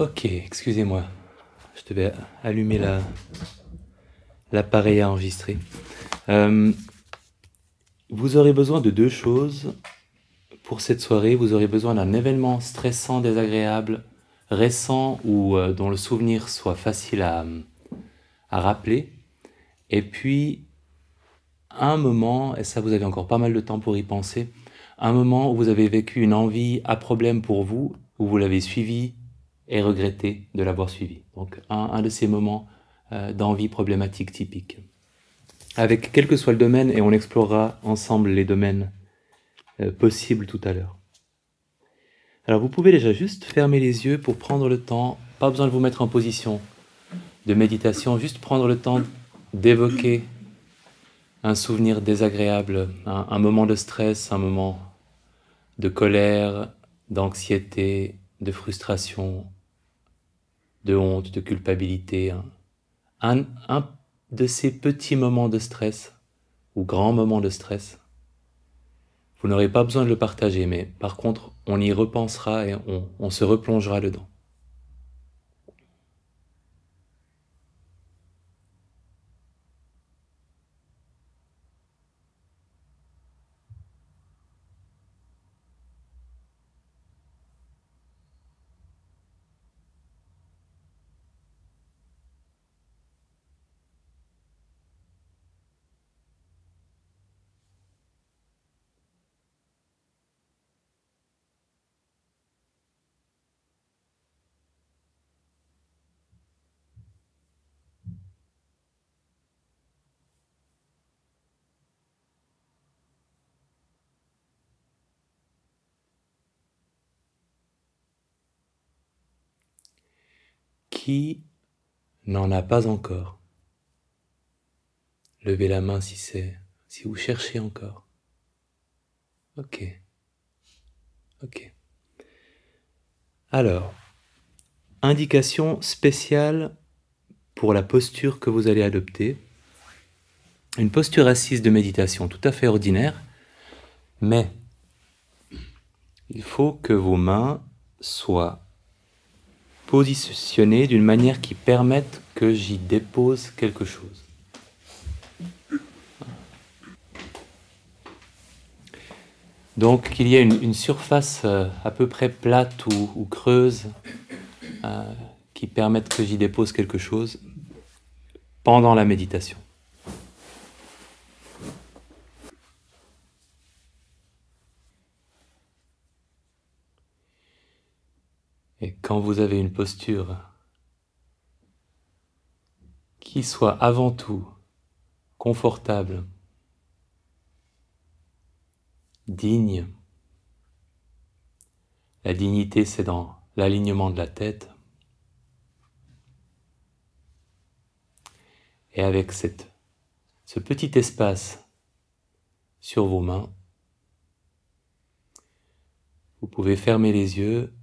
Ok, excusez-moi. Je devais allumer la, l'appareil à enregistrer. Euh, vous aurez besoin de deux choses pour cette soirée. Vous aurez besoin d'un événement stressant, désagréable, récent ou euh, dont le souvenir soit facile à, à rappeler. Et puis, un moment, et ça vous avez encore pas mal de temps pour y penser, un moment où vous avez vécu une envie à problème pour vous, où vous l'avez suivi et regretté de l'avoir suivi. Donc un, de ces moments euh, d'envie problématique typique. Avec quel que soit le domaine, et on explorera ensemble les domaines euh, possibles tout à l'heure. Alors vous pouvez déjà juste fermer les yeux pour prendre le temps, pas besoin de vous mettre en position de méditation, juste prendre le temps d'évoquer un souvenir désagréable, un, moment de stress, un moment de colère, d'anxiété, de frustration, de honte, de culpabilité, un, un, un de ces petits moments de stress ou grands moments de stress, vous n'aurez pas besoin de le partager, mais par contre, on y repensera et on se replongera dedans. N'en a pas encore Levez la main si c'est si vous cherchez encore. Ok. Ok. Alors, indication spéciale pour la posture que vous allez adopter. Une posture assise de méditation tout à fait ordinaire, mais il faut que vos mains soient positionner d'une manière qui permette que j'y dépose quelque chose. Donc qu'il y ait une, surface euh, à peu près plate ou, ou creuse euh, qui permette que j'y dépose quelque chose pendant la méditation. Et quand vous avez une posture qui soit avant tout confortable, digne, la dignité c'est dans l'alignement de la tête, et avec ce petit espace sur vos mains, vous pouvez fermer les yeux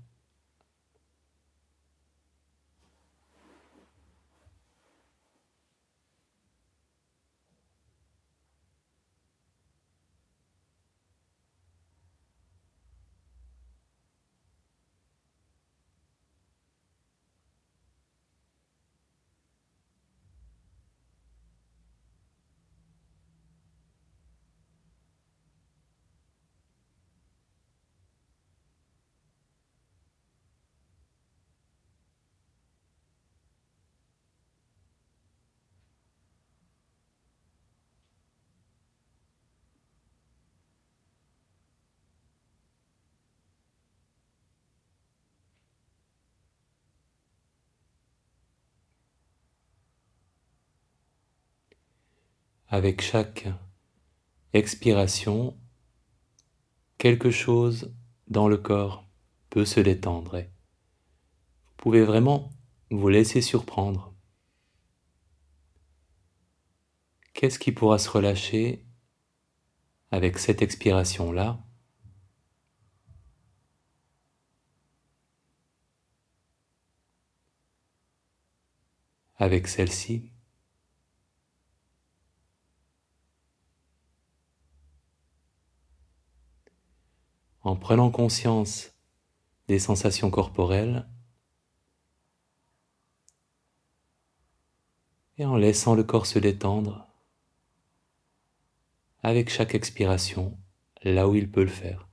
avec chaque expiration, quelque chose dans le corps peut se détendre. Vous pouvez vraiment vous laisser surprendre. Qu'est-ce qui pourra se relâcher avec cette expiration-là? Avec celle-ci en prenant conscience des sensations corporelles et en laissant le corps se détendre avec chaque expiration là où il peut le faire.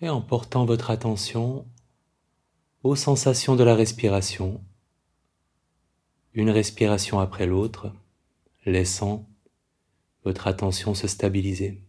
Et en portant votre attention aux sensations de la respiration, une respiration après l'autre, laissant votre attention se stabiliser.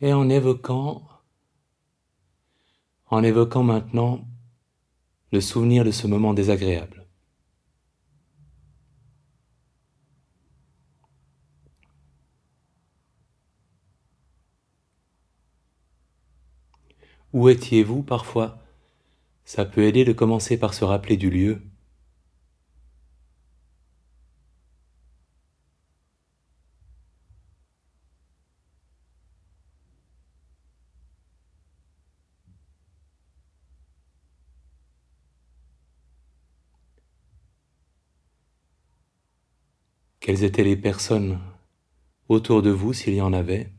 Et en évoquant, en évoquant maintenant le souvenir de ce moment désagréable. Où étiez-vous parfois? Ça peut aider de commencer par se rappeler du lieu. Quelles étaient les personnes autour de vous s'il y en avait?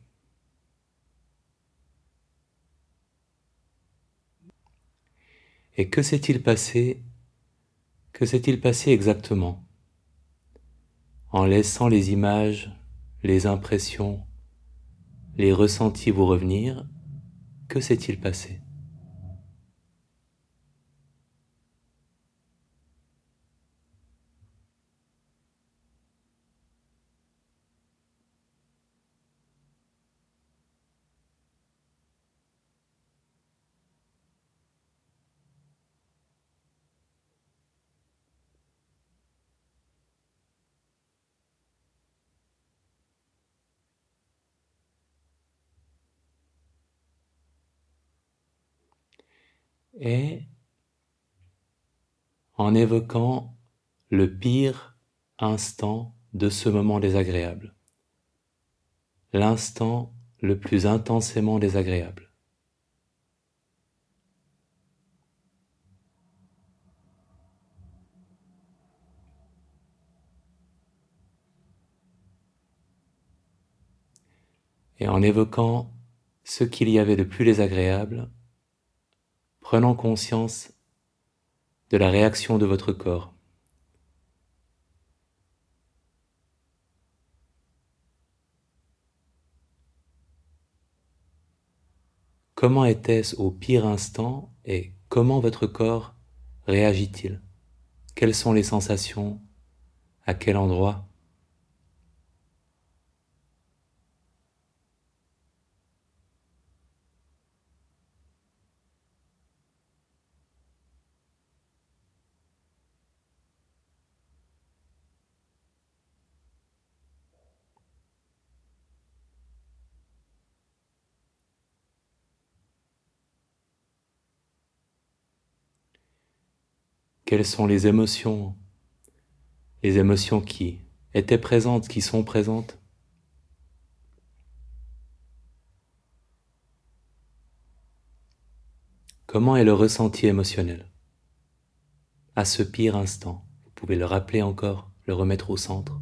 Et que s'est-il passé Que s'est-il passé exactement? En laissant les images, les impressions, les ressentis vous revenir, que s'est-il passé? Et en évoquant le pire instant de ce moment désagréable, l'instant le plus intensément désagréable. Et en évoquant ce qu'il y avait de plus désagréable, prenant conscience de la réaction de votre corps. Comment était-ce au pire instant et comment votre corps réagit-il? Quelles sont les sensations? À quel endroit? Quelles sont les émotions? Les émotions qui étaient présentes, qui sont présentes? Comment est le ressenti émotionnel? À ce pire instant Vous pouvez le rappeler encore, le remettre au centre.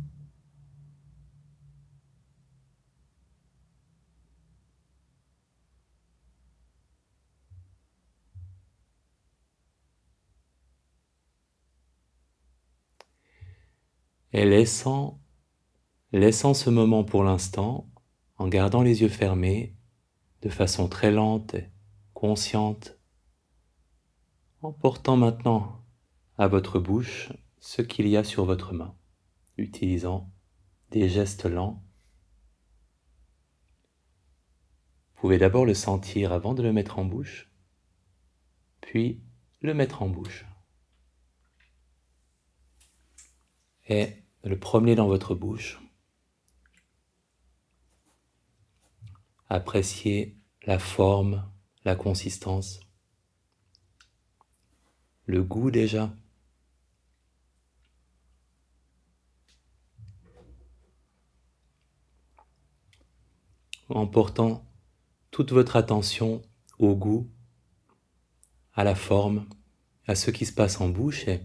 Et laissant, laissant ce moment pour l'instant, en gardant les yeux fermés, de façon très lente et consciente, en portant maintenant à votre bouche ce qu'il y a sur votre main, utilisant des gestes lents. Vous pouvez d'abord le sentir avant de le mettre en bouche, puis le mettre en bouche. Et le promener dans votre bouche. Appréciez la forme, la consistance, le goût déjà. En portant toute votre attention au goût, à la forme, à ce qui se passe en bouche et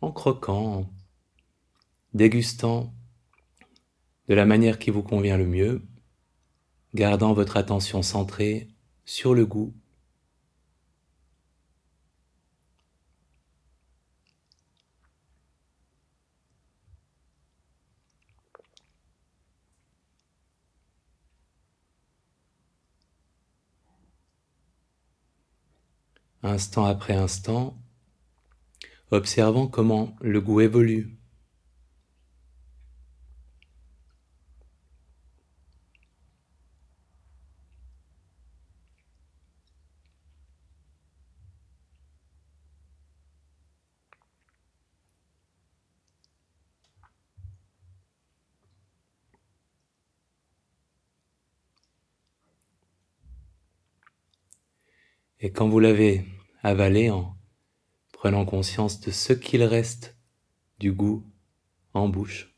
en croquant, dégustant de la manière qui vous convient le mieux, gardant votre attention centrée sur le goût. Instant après instant, observant comment le goût évolue Et quand vous l'avez avalé en prenant conscience de ce qu'il reste du goût en bouche.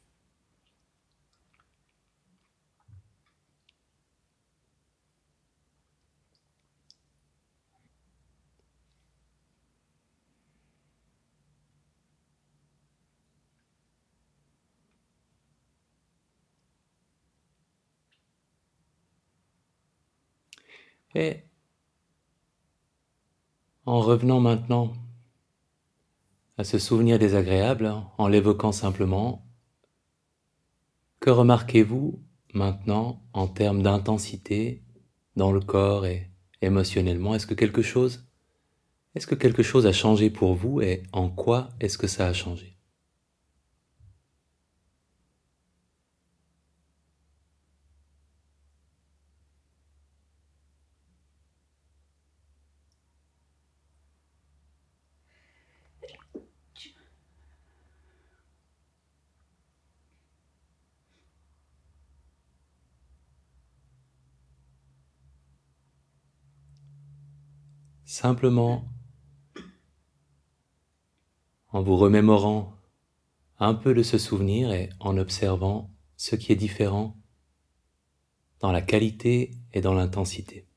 En revenant maintenant à ce souvenir désagréable, en l'évoquant simplement, que remarquez-vous maintenant en termes d'intensité dans le corps et émotionnellement? Est-ce que quelque chose est-ce que quelque chose a changé pour vous et en quoi est-ce que ça a changé? Simplement en vous remémorant un peu de ce souvenir et en observant ce qui est différent dans la qualité et dans l'intensité.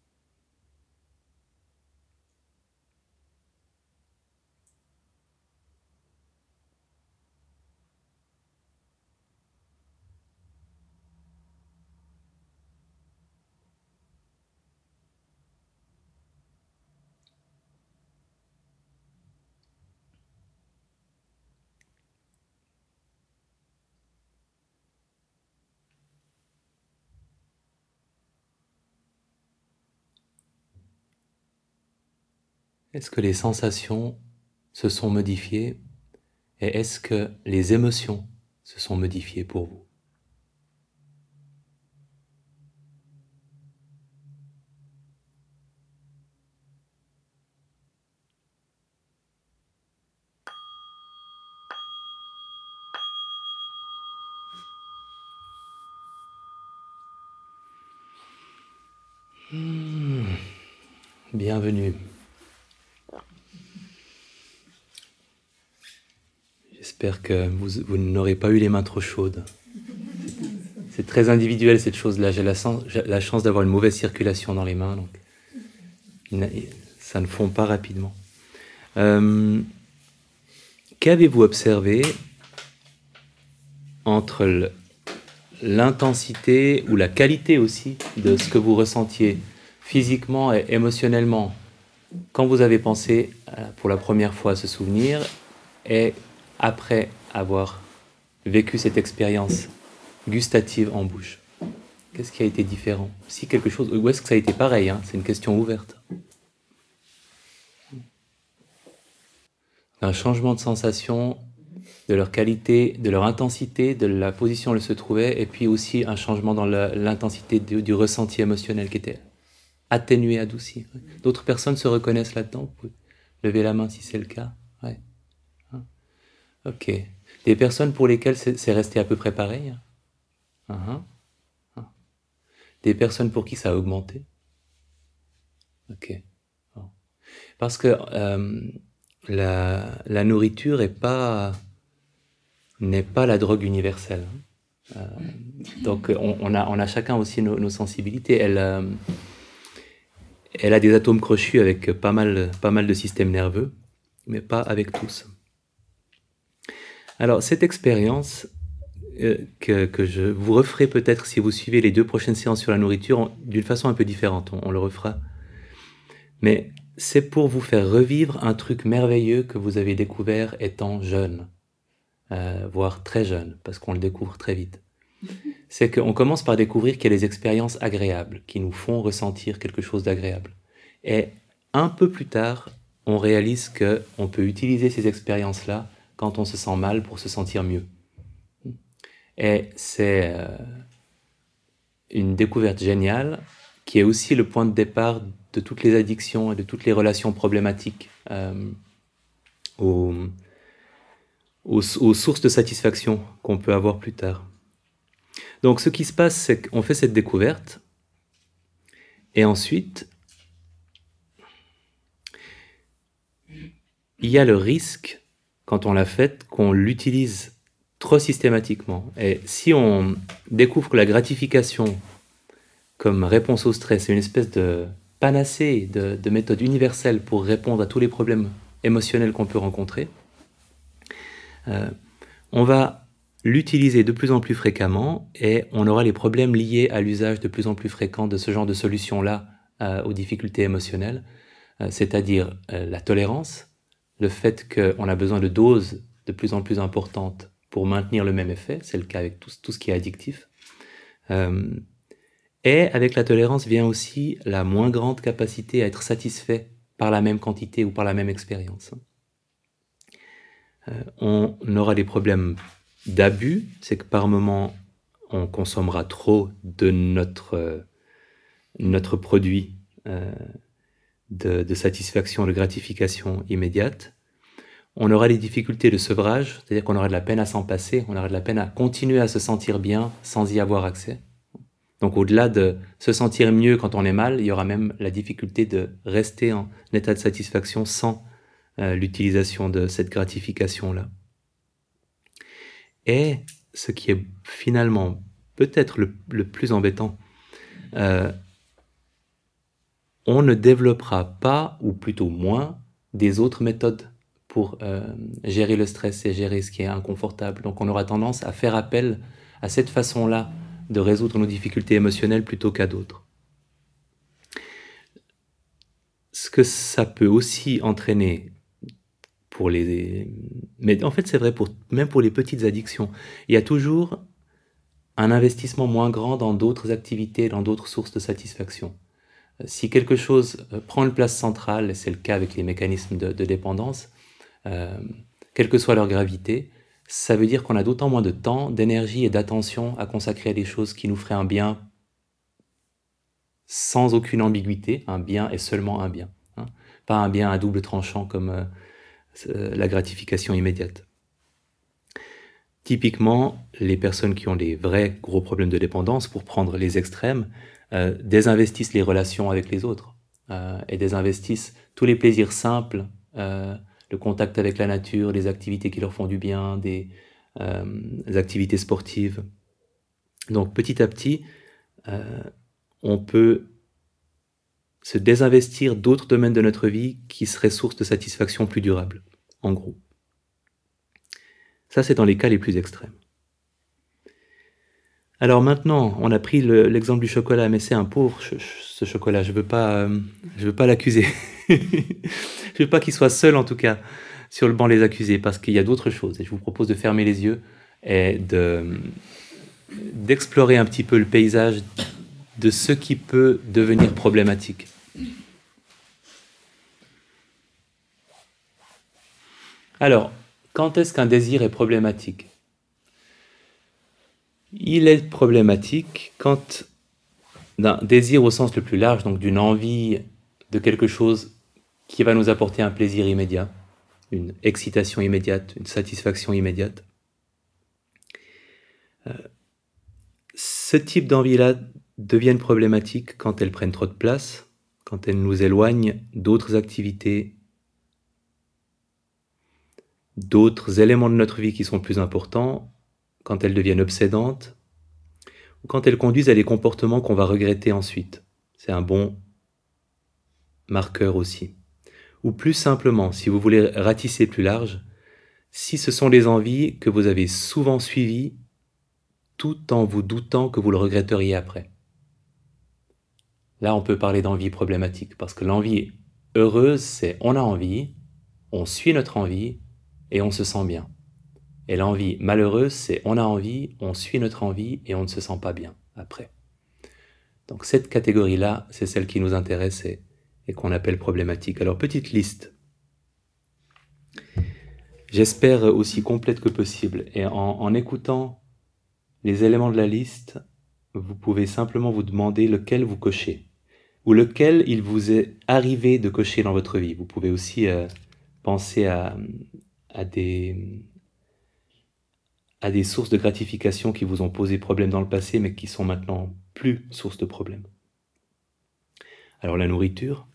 Est-ce que les sensations se sont modifiées et est-ce que les émotions se sont modifiées pour vous? Hmm. Bienvenue. Que vous, n'aurez pas eu les mains trop chaudes. C'est très individuel cette chose-là. J'ai la, la, chance d'avoir une mauvaise circulation dans les mains, donc ça ne fond pas rapidement. Euh, qu'avez-vous observé entre l'intensité ou la qualité aussi de ce que vous ressentiez physiquement et émotionnellement quand vous avez pensé euh, pour la première fois à ce souvenir et après avoir vécu cette expérience gustative en bouche Qu'est-ce qui a été différent? Si quelque chose, ou est-ce que ça a été pareil hein? C'est une question ouverte. Un changement de sensation, de leur qualité, de leur intensité, de la position où elles se trouvaient, et puis aussi un changement dans l'intensité du, du, ressenti émotionnel qui était atténué, adouci. D'autres personnes se reconnaissent là-dedans? Vous pouvez lever la main si c'est le cas. Ok. Des personnes pour lesquelles c'est resté à peu près pareil uh-huh. ah. Des personnes pour qui ça a augmenté Ok. Parce que euh, la, nourriture n'est pas la drogue universelle. Hein. Euh, donc on, a, chacun aussi nos, sensibilités. Elle, euh, elle a des atomes crochus avec pas mal, pas mal de systèmes nerveux, mais pas avec tous. Alors, cette expérience euh, que, je vous referai peut-être si vous suivez les deux prochaines séances sur la nourriture d'une façon un peu différente, on, le refera. Mais c'est pour vous faire revivre un truc merveilleux que vous avez découvert étant jeune, euh, voire très jeune, parce qu'on le découvre très vite. C'est qu'on commence par découvrir qu'il y a des expériences agréables qui nous font ressentir quelque chose d'agréable. Et un peu plus tard, on réalise qu'on peut utiliser ces expériences-là quand on se sent mal pour se sentir mieux. Et c'est euh, une découverte géniale qui est aussi le point de départ de toutes les addictions et de toutes les relations problématiques euh, aux, sources de satisfaction qu'on peut avoir plus tard. Donc ce qui se passe, c'est qu'on fait cette découverte et ensuite il y a le risque, quand on l'a fait, qu'on l'utilise trop systématiquement. Et si on découvre que la gratification comme réponse au stress est une espèce de panacée, de, méthode universelle pour répondre à tous les problèmes émotionnels qu'on peut rencontrer, euh, on va l'utiliser de plus en plus fréquemment et on aura les problèmes liés à l'usage de plus en plus fréquent de ce genre de solution-là euh, aux difficultés émotionnelles, euh, c'est-à-dire la tolérance, le fait qu'on a besoin de doses de plus en plus importantes pour maintenir le même effet, c'est le cas avec tout, ce qui est addictif. Euh, et avec la tolérance vient aussi la moins grande capacité à être satisfait par la même quantité ou par la même expérience. Euh, on aura des problèmes d'abus, c'est que par moment on consommera trop de notre, euh, notre produit de, satisfaction, de gratification immédiate on aura des difficultés de sevrage, c'est-à-dire qu'on aura de la peine à s'en passer, on aura de la peine à continuer à se sentir bien sans y avoir accès. Donc au-delà de se sentir mieux quand on est mal, il y aura même la difficulté de rester en état de satisfaction sans euh, l'utilisation de cette gratification-là. Et ce qui est finalement peut-être le, plus embêtant, euh, on ne développera pas, ou plutôt moins, des autres méthodes pour euh, gérer le stress et gérer ce qui est inconfortable. Donc on aura tendance à faire appel à cette façon-là de résoudre nos difficultés émotionnelles plutôt qu'à d'autres. Ce que ça peut aussi entraîner pour les... Mais en fait c'est vrai même pour les petites addictions. Il y a toujours un investissement moins grand dans d'autres activités, dans d'autres sources de satisfaction. Si quelque chose euh, prend une place centrale, et c'est le cas avec les mécanismes de dépendance, euh, quelle que soit leur gravité, ça veut dire qu'on a d'autant moins de temps, d'énergie et d'attention à consacrer à des choses qui nous feraient un bien sans aucune ambiguïté. Un bien est seulement un bien. Hein. Pas un bien à double tranchant comme euh, la gratification immédiate. Typiquement, les personnes qui ont des vrais gros problèmes de dépendance, pour prendre les extrêmes, désinvestissent les relations avec les autres et désinvestissent tous les plaisirs simples le contact avec la nature, les activités qui leur font du bien, des, euh, activités sportives. Donc petit à petit, euh, on peut se désinvestir d'autres domaines de notre vie qui seraient source de satisfaction plus durable, en gros. Ça, c'est dans les cas les plus extrêmes. Alors maintenant, on a pris l'exemple du chocolat, mais c'est un pauvre ce chocolat. Je veux pas, euh, veux pas l'accuser. je veux pas qu'il soit seul, en tout cas, sur le banc des accusés, parce qu'il y a d'autres choses. Et je vous propose de fermer les yeux et de d'explorer un petit peu le paysage de ce qui peut devenir problématique. Alors, quand est-ce qu'un désir est problématique? Il est problématique quand d'un désir au sens le plus large, donc d'une envie de quelque chose qui va nous apporter un plaisir immédiat, une excitation immédiate, une satisfaction immédiate. Euh, ce type d'envie-là deviennent problématiques quand elles prennent trop de place, quand elles nous éloignent d'autres activités, d'autres éléments de notre vie qui sont plus importants, quand elles deviennent obsédantes, ou quand elles conduisent à des comportements qu'on va regretter ensuite. C'est un bon marqueur aussi. Ou plus simplement, si vous voulez ratisser plus large, si ce sont des envies que vous avez souvent suivies tout en vous doutant que vous le regretteriez après. Là, on peut parler d'envie problématique, parce que l'envie heureuse, c'est on a envie, on suit notre envie et on se sent bien. Et l'envie malheureuse, c'est on a envie, on suit notre envie et on ne se sent pas bien après. Donc cette catégorie-là, c'est celle qui nous intéresse et, qu'on appelle problématique. Alors petite liste. J'espère aussi complète que possible. Et en, écoutant les éléments de la liste, vous pouvez simplement vous demander lequel vous cochez ou lequel il vous est arrivé de cocher dans votre vie. Vous pouvez aussi euh, penser à des à des sources de gratification qui vous ont posé problème dans le passé, mais qui sont maintenant plus source de problèmes. Alors la nourriture,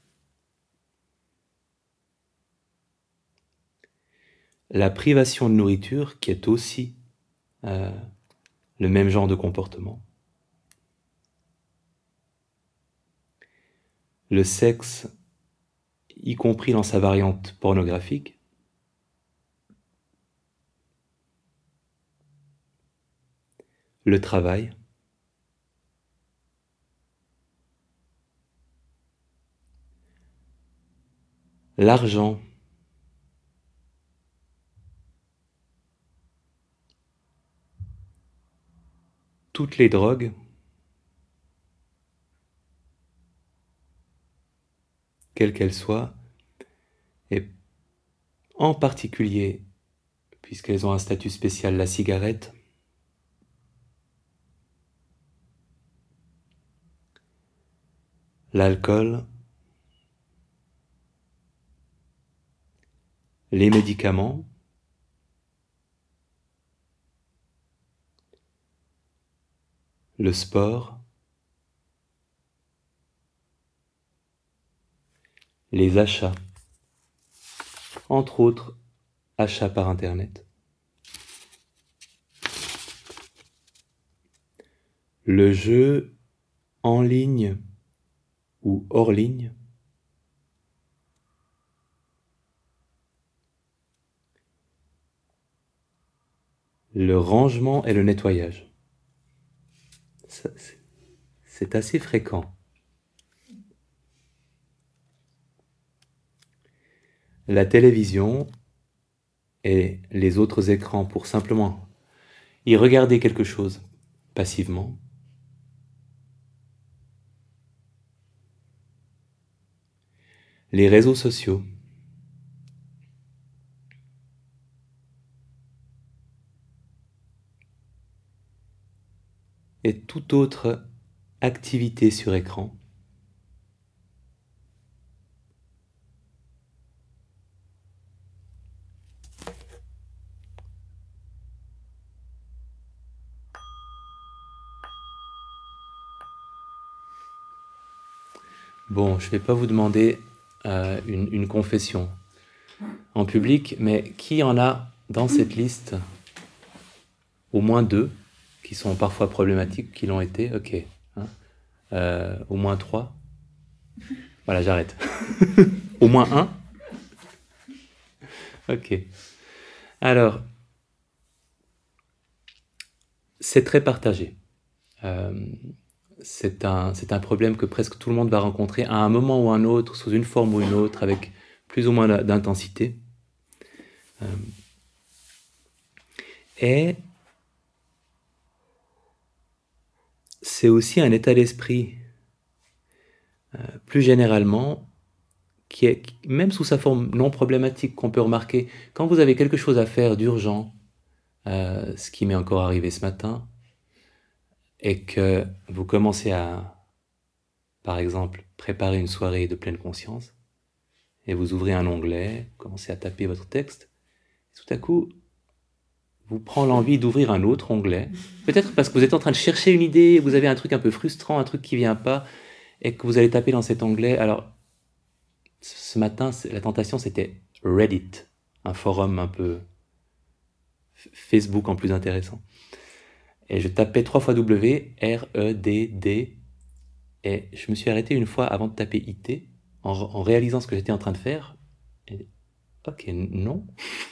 la privation de nourriture, qui est aussi euh, le même genre de comportement. Le sexe, y compris dans sa variante pornographique. Le travail. L'argent. Toutes les drogues, quelles qu'elles soient, et en particulier, puisqu'elles ont un statut spécial, la cigarette, l'alcool, les médicaments, le sport, les achats, entre autres achats par Internet, le jeu en ligne ou hors ligne, le rangement et le nettoyage c'est assez fréquent. La télévision et les autres écrans pour simplement y regarder quelque chose passivement. Les réseaux sociaux. et toute autre activité sur écran. Bon, je ne vais pas vous demander euh, une, confession en public, mais qui en a dans cette liste au moins deux qui sont parfois problématiques, qui l'ont été, ok. Hein. Euh, au moins trois. Voilà, j'arrête. au moins un. Ok. Alors, c'est très partagé. Euh, c'est un, un, problème que presque tout le monde va rencontrer à un moment ou un autre, sous une forme ou une autre, avec plus ou moins d'intensité. Euh, et c'est aussi un état d'esprit, euh, plus généralement, qui est, même sous sa forme non problématique, qu'on peut remarquer, quand vous avez quelque chose à faire d'urgent, euh, ce qui m'est encore arrivé ce matin, et que vous commencez à, par exemple, préparer une soirée de pleine conscience, et vous ouvrez un onglet, commencez à taper votre texte, tout à coup, vous prend l'envie d'ouvrir un autre onglet. Peut-être parce que vous êtes en train de chercher une idée, vous avez un truc un peu frustrant, un truc qui vient pas, et que vous allez taper dans cet onglet. Alors, ce matin, la tentation, c'était Reddit, un forum un peu Facebook en plus intéressant. Et je tapais trois fois W, R, E, D, D, et je me suis arrêté une fois avant de taper IT, en, en réalisant ce que j'étais en train de faire. Ok, non.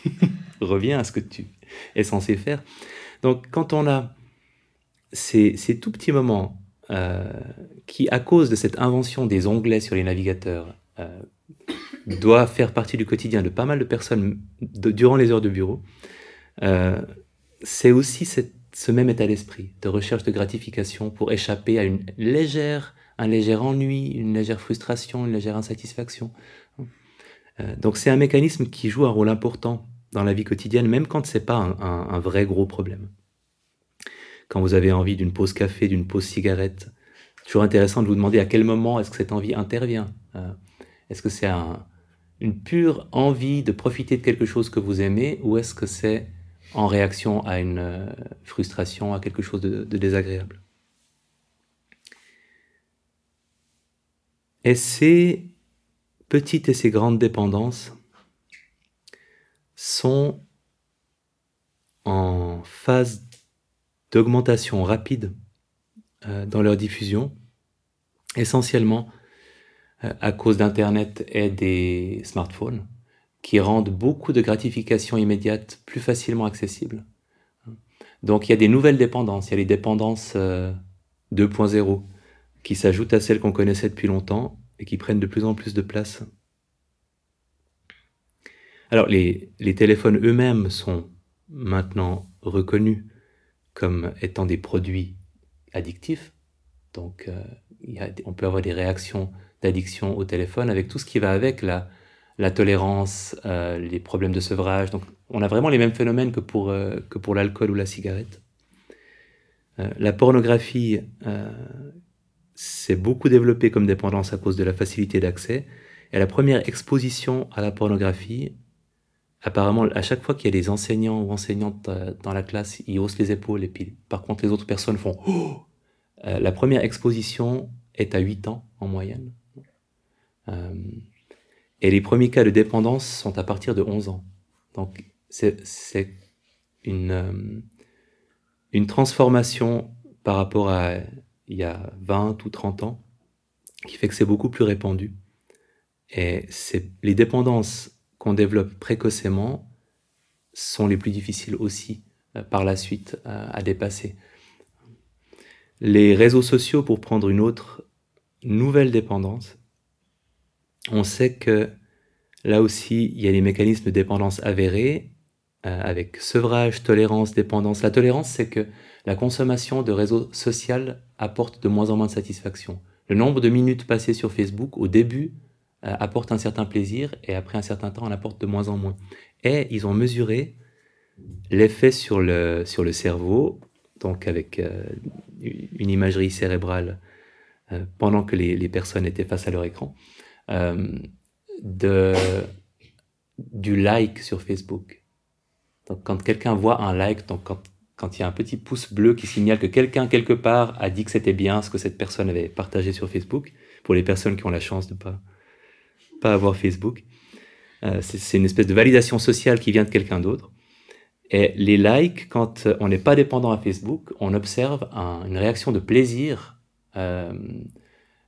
Reviens à ce que tu est censé faire. Donc quand on a ces, tout petits moments euh, qui, à cause de cette invention des onglets sur les navigateurs, euh, doivent faire partie du quotidien de pas mal de personnes durant les heures de bureau, euh, c'est aussi ce même état d'esprit de recherche de gratification pour échapper à une légère, un léger ennui, une légère frustration, une légère insatisfaction. donc c'est un mécanisme qui joue un rôle important dans la vie quotidienne, même quand ce n'est pas un, vrai gros problème. Quand vous avez envie d'une pause café, d'une pause cigarette, toujours intéressant de vous demander à quel moment est-ce que cette envie intervient. Euh, est-ce que c'est une pure envie de profiter de quelque chose que vous aimez ou est-ce que c'est en réaction à une euh, frustration, à quelque chose de, désagréable. Et ces petites et ces grandes dépendances sont en phase d'augmentation rapide euh, dans leur diffusion, essentiellement euh, à cause d'Internet et des smartphones, qui rendent beaucoup de gratifications immédiates plus facilement accessibles. Donc il y a des nouvelles dépendances, il y a les dépendances 2.0 qui s'ajoutent à celles qu'on connaissait depuis longtemps et qui prennent de plus en plus de place. Alors les, téléphones eux-mêmes sont maintenant reconnus comme étant des produits addictifs. Donc euh, on peut avoir des réactions d'addiction au téléphone avec tout ce qui va avec la, la tolérance, euh, les problèmes de sevrage. Donc on a vraiment les mêmes phénomènes que pour, euh, pour l'alcool ou la cigarette. Euh, la pornographie s'est beaucoup développée comme dépendance à cause de la facilité d'accès. Et la première exposition à la pornographie, apparemment, à chaque fois qu'il y a des enseignants ou enseignantes dans la classe, ils haussent les épaules et puis par contre les autres personnes font oh La première exposition est à 8 ans en moyenne. Et les premiers cas de dépendance sont à partir de 11 ans. Donc c'est une, euh, une transformation par rapport à il y a 20 ou 30 ans qui fait que c'est beaucoup plus répandu. Et les dépendances qu'on développe précocement sont les plus difficiles aussi euh, par la suite euh, à dépasser. Les réseaux sociaux, pour prendre une autre nouvelle dépendance, on sait que là aussi, il y a des mécanismes de dépendance avérés euh, avec sevrage, tolérance, dépendance. La tolérance, c'est que la consommation de réseaux sociaux apporte de moins en moins de satisfaction. Le nombre de minutes passées sur Facebook, au début, euh, apporte un certain plaisir et après un certain temps, en apporte de moins en moins. Et ils ont mesuré l'effet sur le, sur le cerveau, donc avec euh, une imagerie cérébrale pendant que les, les, personnes étaient face à leur écran, de, du like sur Facebook. Donc quand quelqu'un voit un like, donc quand, quand il y a un petit pouce bleu qui signale que quelqu'un quelque part a dit que c'était bien ce que cette personne avait partagé sur Facebook, pour les personnes qui ont la chance de ne pas, pas avoir Facebook, euh, c'est une espèce de validation sociale qui vient de quelqu'un d'autre. Et les likes, quand on n'est pas dépendant à Facebook, on observe un, une réaction de plaisir euh,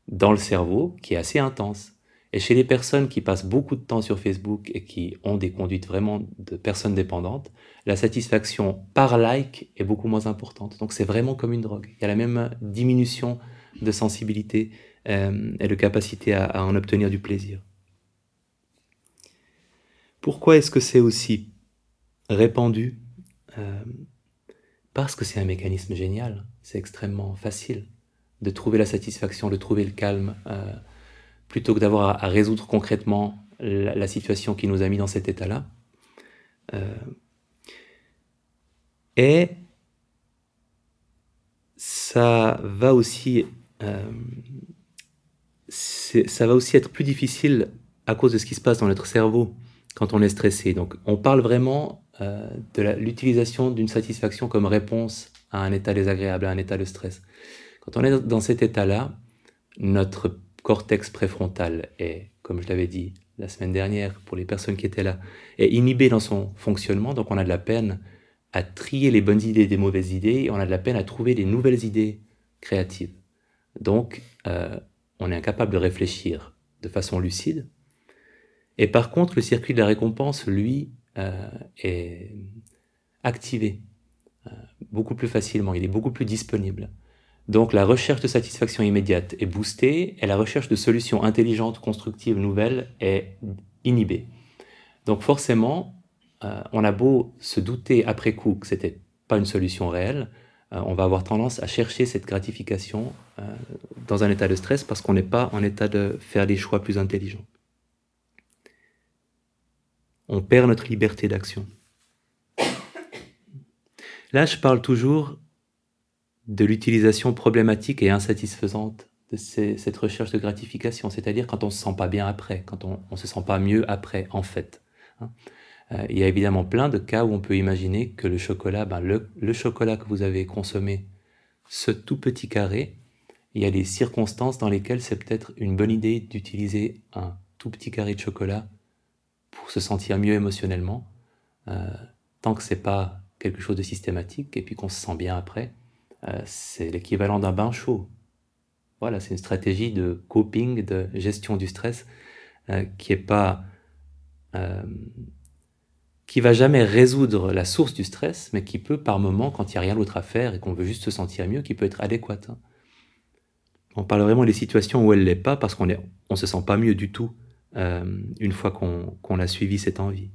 dans le cerveau qui est assez intense. Et chez les personnes qui passent beaucoup de temps sur Facebook et qui ont des conduites vraiment de personnes dépendantes, la satisfaction par like est beaucoup moins importante. Donc c'est vraiment comme une drogue. Il y a la même diminution de sensibilité euh, et de capacité à, en obtenir du plaisir. Pourquoi est-ce que c'est aussi répandu? Euh, Parce que c'est un mécanisme génial. C'est extrêmement facile de trouver la satisfaction, de trouver le calme. Euh, plutôt que d'avoir à, résoudre concrètement la, situation qui nous a mis dans cet état-là. Euh, et ça va aussi, euh, ça va aussi être plus difficile à cause de ce qui se passe dans notre cerveau quand on est stressé. Donc, on parle vraiment euh, de l'utilisation d'une satisfaction comme réponse à un état désagréable, à un état de stress. Quand on est dans cet état-là, notre cortex préfrontal est, comme je l'avais dit la semaine dernière pour les personnes qui étaient là, est inhibé dans son fonctionnement, donc on a de la peine à trier les bonnes idées des mauvaises idées, on a de la peine à trouver des nouvelles idées créatives. Donc, euh, on est incapable de réfléchir de façon lucide. Et par contre, le circuit de la récompense, lui, euh, est activé euh, beaucoup plus facilement, il est beaucoup plus disponible. Donc la recherche de satisfaction immédiate est boostée et la recherche de solutions intelligentes, constructives, nouvelles est inhibée. Donc forcément, euh, on a beau se douter après coup que c'était pas une solution réelle, euh, on va avoir tendance à chercher cette gratification euh, dans un état de stress parce qu'on n'est pas en état de faire des choix plus intelligents. On perd notre liberté d'action. Là, je parle toujours de l'utilisation problématique et insatisfaisante de cette recherche de gratification, c'est-à-dire quand on se sent pas bien après, quand on, on se sent pas mieux après, en fait. Hein. Euh, il y a évidemment plein de cas où on peut imaginer que le chocolat, ben le, le chocolat que vous avez consommé, ce tout petit carré, il y a des circonstances dans lesquelles c'est peut-être une bonne idée d'utiliser un tout petit carré de chocolat pour se sentir mieux émotionnellement, euh, tant que c'est pas quelque chose de systématique et puis qu'on se sent bien après, euh, c'est l'équivalent d'un bain chaud. Voilà, c'est une stratégie de coping, de gestion du stress euh, qui est pas euh, qui va jamais résoudre la source du stress, mais qui peut par moment, quand il n'y a rien d'autre à faire et qu'on veut juste se sentir mieux, qui peut être adéquate. Hein. On parle vraiment des situations où elle l'est pas parce qu'on ne on se sent pas mieux du tout une fois qu'on a suivi cette envie.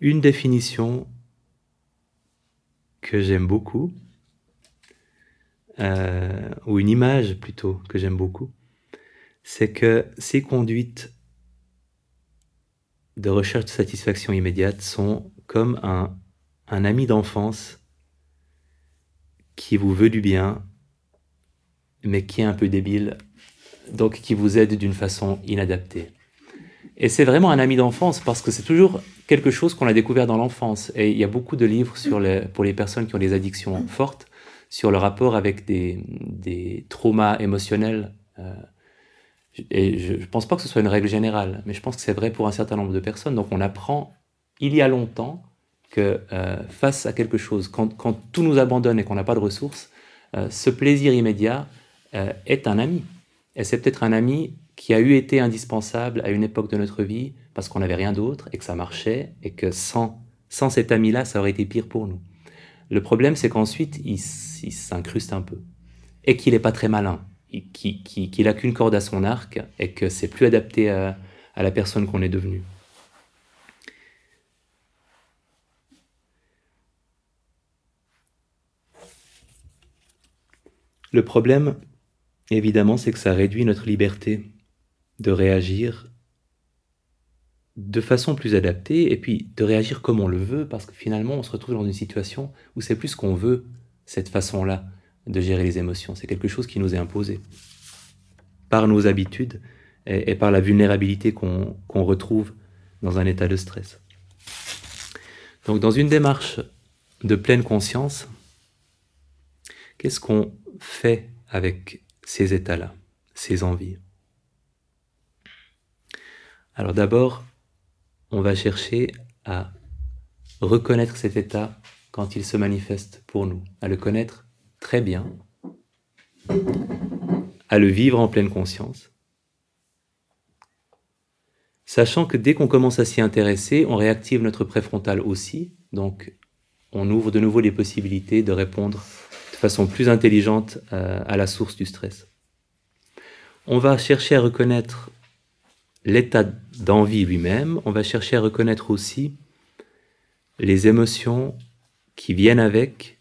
Une définition que j'aime beaucoup, euh, ou une image plutôt que j'aime beaucoup, c'est que ces conduites de recherche de satisfaction immédiate sont comme un, un ami d'enfance qui vous veut du bien, mais qui est un peu débile, donc qui vous aide d'une façon inadaptée. Et c'est vraiment un ami d'enfance parce que c'est toujours quelque chose qu'on a découvert dans l'enfance. Et il y a beaucoup de livres sur les, pour les personnes qui ont des addictions fortes sur le rapport avec des, des traumas émotionnels. Euh, et je ne pense pas que ce soit une règle générale, mais je pense que c'est vrai pour un certain nombre de personnes. Donc on apprend il y a longtemps que euh, face à quelque chose, quand, quand, tout nous abandonne et qu'on n'a pas de ressources, euh, ce plaisir immédiat est un ami. Et c'est peut-être un ami qui a eu été indispensable à une époque de notre vie parce qu'on n'avait rien d'autre et que ça marchait et que sans, sans cet ami-là, ça aurait été pire pour nous. Le problème, c'est qu'ensuite, il, s'incruste un peu et qu'il n'est pas très malin, qu'il n'a qu'une corde à son arc et que c'est plus adapté à, à la personne qu'on est devenu. Le problème, évidemment, c'est que ça réduit notre liberté de réagir de façon plus adaptée et puis de réagir comme on le veut parce que finalement on se retrouve dans une situation où c'est plus qu'on veut cette façon-là de gérer les émotions. C'est quelque chose qui nous est imposé par nos habitudes et, par la vulnérabilité qu'on retrouve dans un état de stress. Donc dans une démarche de pleine conscience, qu'est-ce qu'on fait avec ces états-là, ces envies? Alors d'abord, on va chercher à reconnaître cet état quand il se manifeste pour nous, à le connaître très bien, à le vivre en pleine conscience, sachant que dès qu'on commence à s'y intéresser, on réactive notre préfrontal aussi, donc on ouvre de nouveau les possibilités de répondre de façon plus intelligente euh, à la source du stress. On va chercher à reconnaître l'état d'envie lui-même, on va chercher à reconnaître aussi les émotions qui viennent avec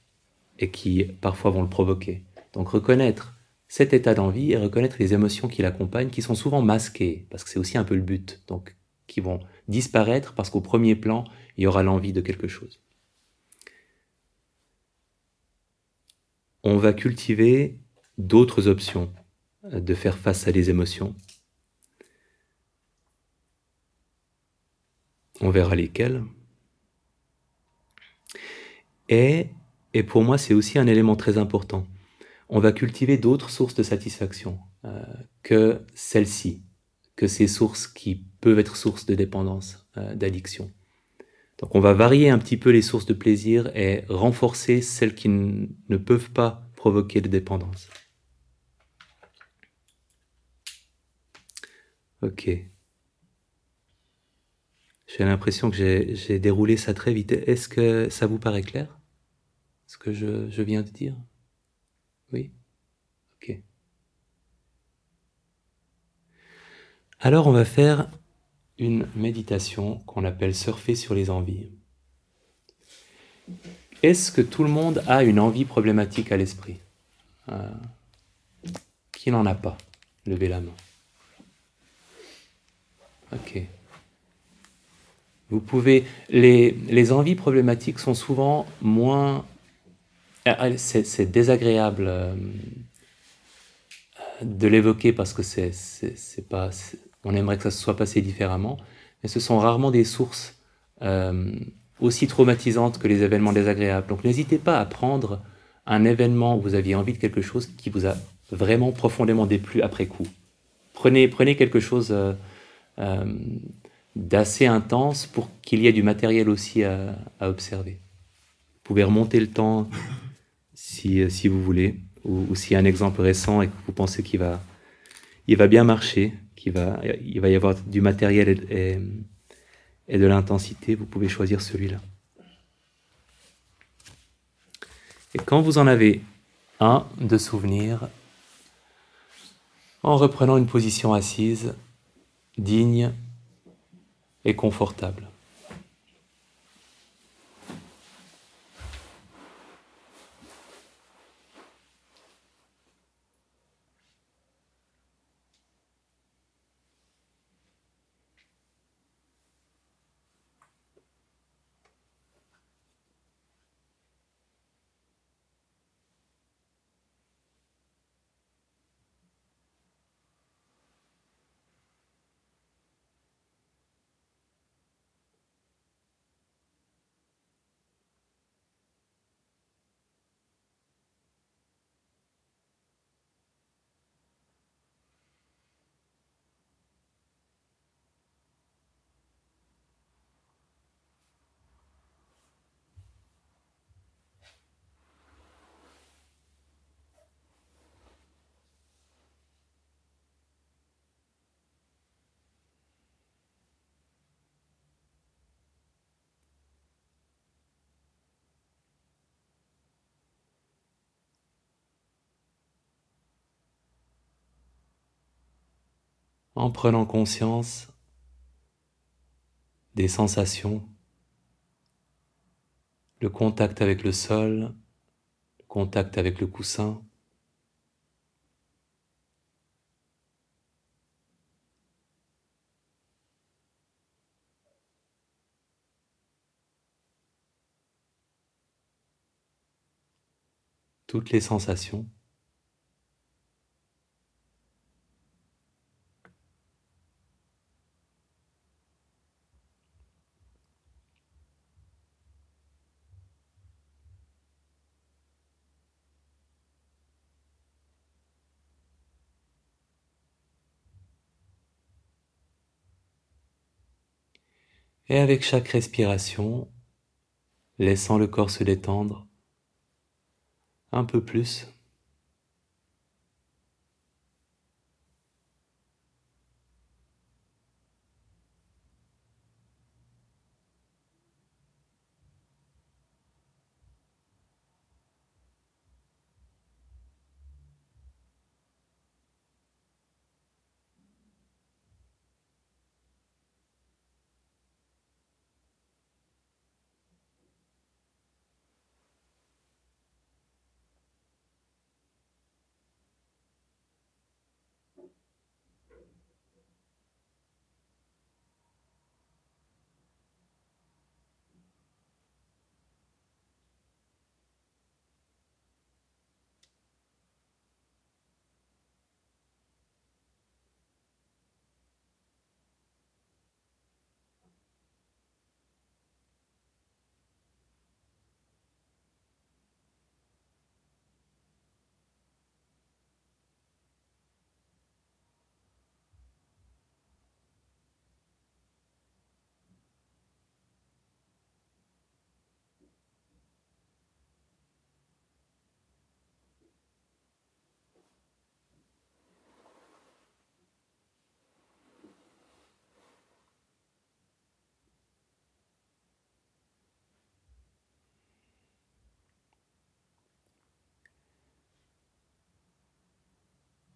et qui parfois vont le provoquer. Donc reconnaître cet état d'envie et reconnaître les émotions qui l'accompagnent, qui sont souvent masquées, parce que c'est aussi un peu le but, donc qui vont disparaître parce qu'au premier plan, il y aura l'envie de quelque chose. On va cultiver d'autres options de faire face à des émotions on verra lesquels. Et, et pour moi, c'est aussi un élément très important. On va cultiver d'autres sources de satisfaction euh, que celles-ci, que ces sources qui peuvent être sources de dépendance, euh, d'addiction. Donc on va varier un petit peu les sources de plaisir et renforcer celles qui ne peuvent pas provoquer de dépendance. Ok. J'ai l'impression que j'ai déroulé ça très vite. Est-ce que ça vous paraît clair Ce que je, viens de dire? Oui? Ok. Alors on va faire une méditation qu'on appelle surfer sur les envies. Est-ce que tout le monde a une envie problématique à l'esprit? Euh, Qui n'en a pas? Levez la main. Ok. Vous pouvez. Les, les envies problématiques sont souvent moins. Ah, ah, c'est désagréable euh, de l'évoquer parce que c'est pas. On aimerait que ça se soit passé différemment, mais ce sont rarement des sources euh, aussi traumatisantes que les événements désagréables. Donc n'hésitez pas à prendre un événement où vous aviez envie de quelque chose qui vous a vraiment profondément déplu après coup. Prenez, prenez quelque chose. Euh, d'assez intense pour qu'il y ait du matériel aussi à, observer. Vous pouvez remonter le temps si, si vous voulez, ou, ou s'il y a un exemple récent et que vous pensez qu'il va, il va bien marcher, qu'il va, il va y avoir du matériel et, et de l'intensité, vous pouvez choisir celui-là. Et quand vous en avez un de souvenir, en reprenant une position assise, digne et confortable. En prenant conscience des sensations, le contact avec le sol, le contact avec le coussin, toutes les sensations. Et avec chaque respiration, laissant le corps se détendre un peu plus.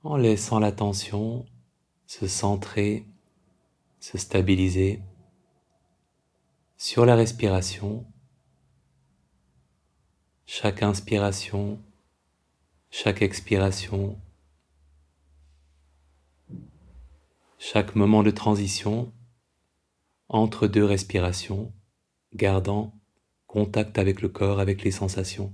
En laissant l'attention se centrer, se stabiliser sur la respiration, chaque inspiration, chaque expiration, chaque moment de transition entre deux respirations, gardant contact avec le corps, avec les sensations.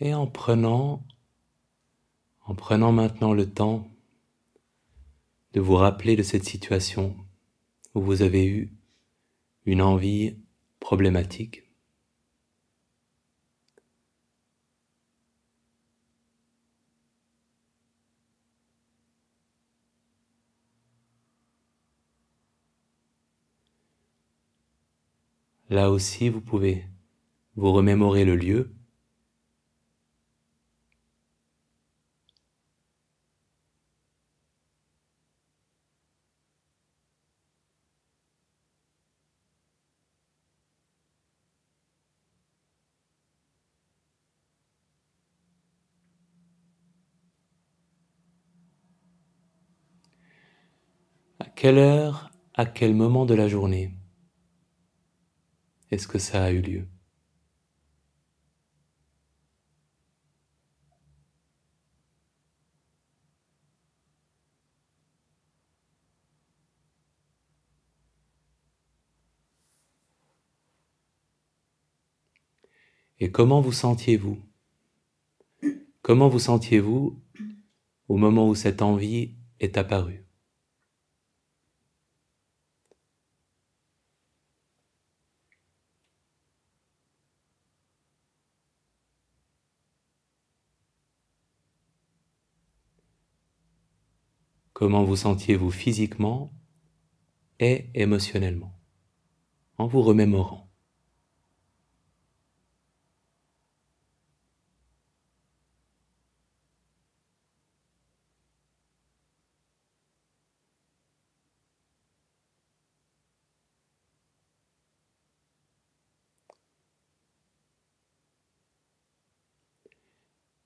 Et en prenant, en prenant maintenant le temps de vous rappeler de cette situation où vous avez eu une envie problématique, Là aussi, vous pouvez vous remémorer le lieu. À quelle heure, à quel moment de la journée est-ce que ça a eu lieu? Et comment vous sentiez-vous? Comment vous sentiez-vous au moment où cette envie est apparue? Comment vous sentiez-vous physiquement et émotionnellement en vous remémorant.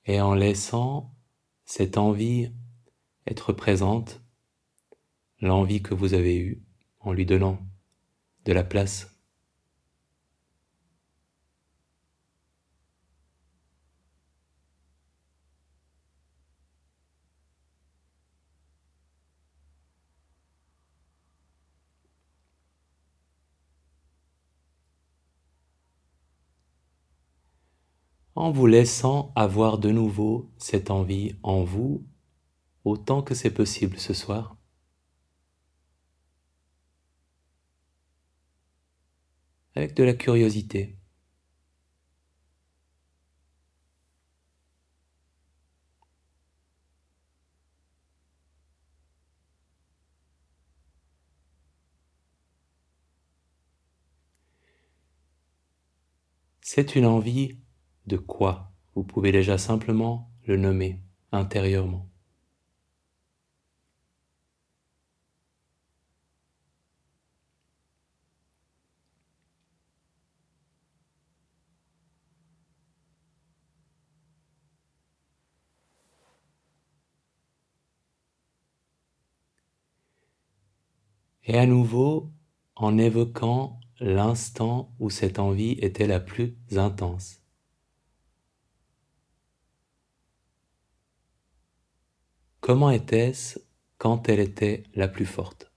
Et en laissant cette envie être présente, l'envie que vous avez eue en lui donnant de la place. en vous laissant avoir de nouveau cette envie en vous autant que c'est possible ce soir. Avec de la curiosité. C'est une envie de quoi? Vous pouvez déjà simplement le nommer intérieurement. Et à nouveau, en évoquant l'instant où cette envie était la plus intense. Comment était-ce quand elle était la plus forte?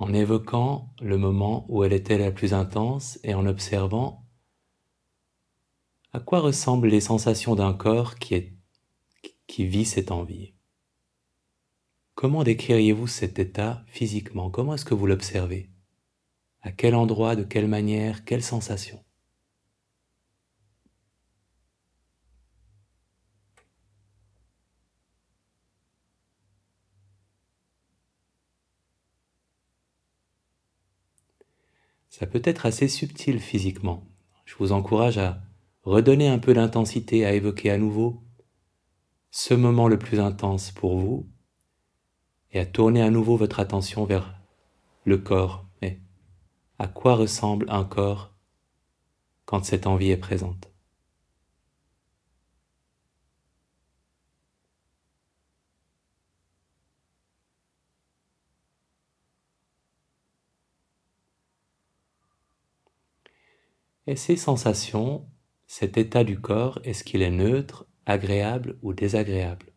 En évoquant le moment où elle était la plus intense et en observant à quoi ressemblent les sensations d'un corps qui, vit cette envie. Comment décririez-vous cet état physiquement? Comment est-ce que vous l'observez? À quel endroit, de quelle manière, quelle sensation? Ça peut être assez subtil physiquement. Je vous encourage à redonner un peu d'intensité, à évoquer à nouveau ce moment le plus intense pour vous et à tourner à nouveau votre attention vers le corps. Et à quoi ressemble un corps quand cette envie est présente? Et ces sensations, cet état du corps, est-ce qu'il est neutre, agréable ou désagréable?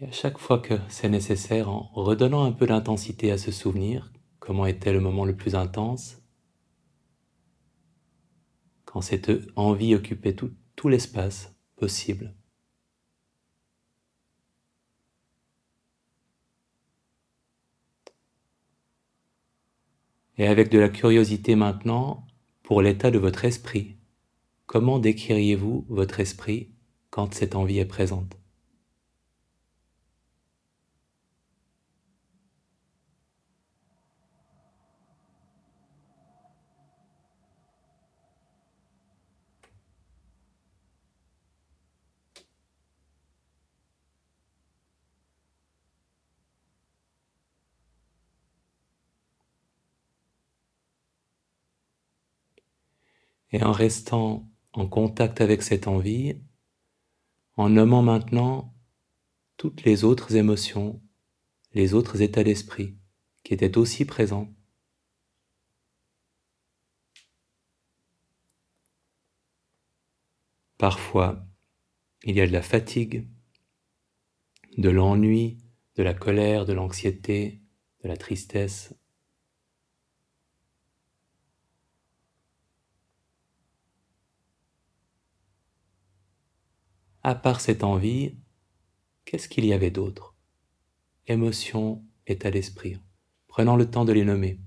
Et à chaque fois que c'est nécessaire, en redonnant un peu d'intensité à ce souvenir, comment était le moment le plus intense, quand cette envie occupait tout, l'espace possible. Et avec de la curiosité maintenant pour l'état de votre esprit, comment décririez-vous votre esprit quand cette envie est présente? Et en restant en contact avec cette envie, en nommant maintenant toutes les autres émotions, les autres états d'esprit qui étaient aussi présents. Parfois, il y a de la fatigue, de l'ennui, de la colère, de l'anxiété, de la tristesse, à part cette envie, qu'est-ce qu'il y avait d'autre? Émotion, état d'esprit. Prenons le temps de les nommer.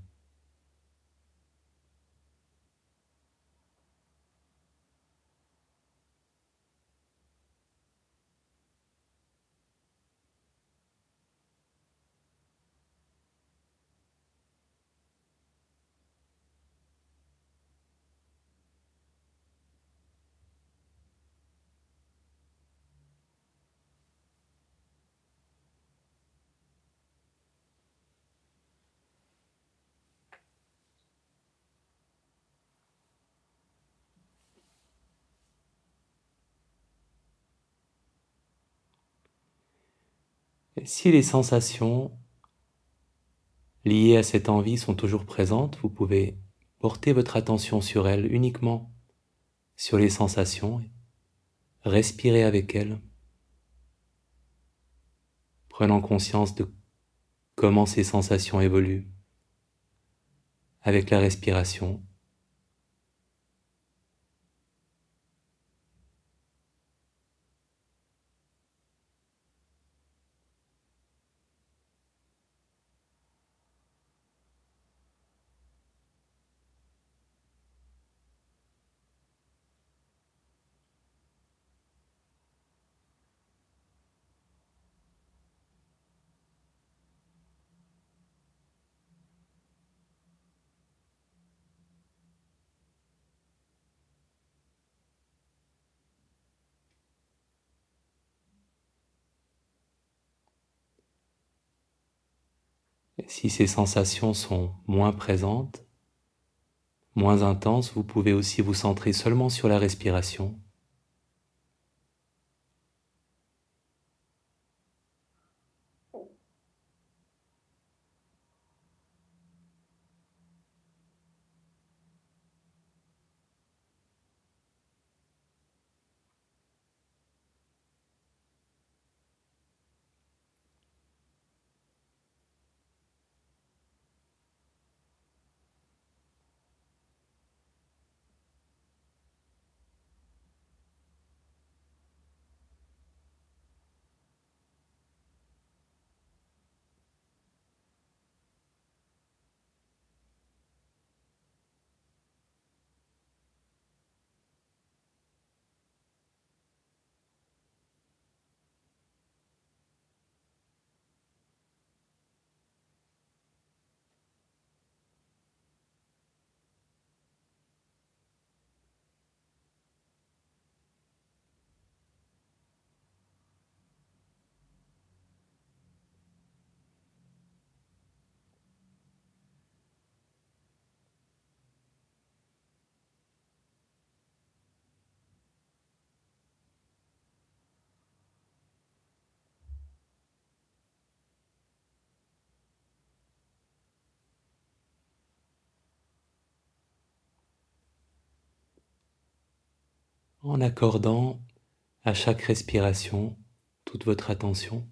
Si les sensations liées à cette envie sont toujours présentes, vous pouvez porter votre attention sur elles uniquement, sur les sensations, respirer avec elles, prenant conscience de comment ces sensations évoluent avec la respiration Si ces sensations sont moins présentes, moins intenses, vous pouvez aussi vous centrer seulement sur la respiration en accordant à chaque respiration toute votre attention.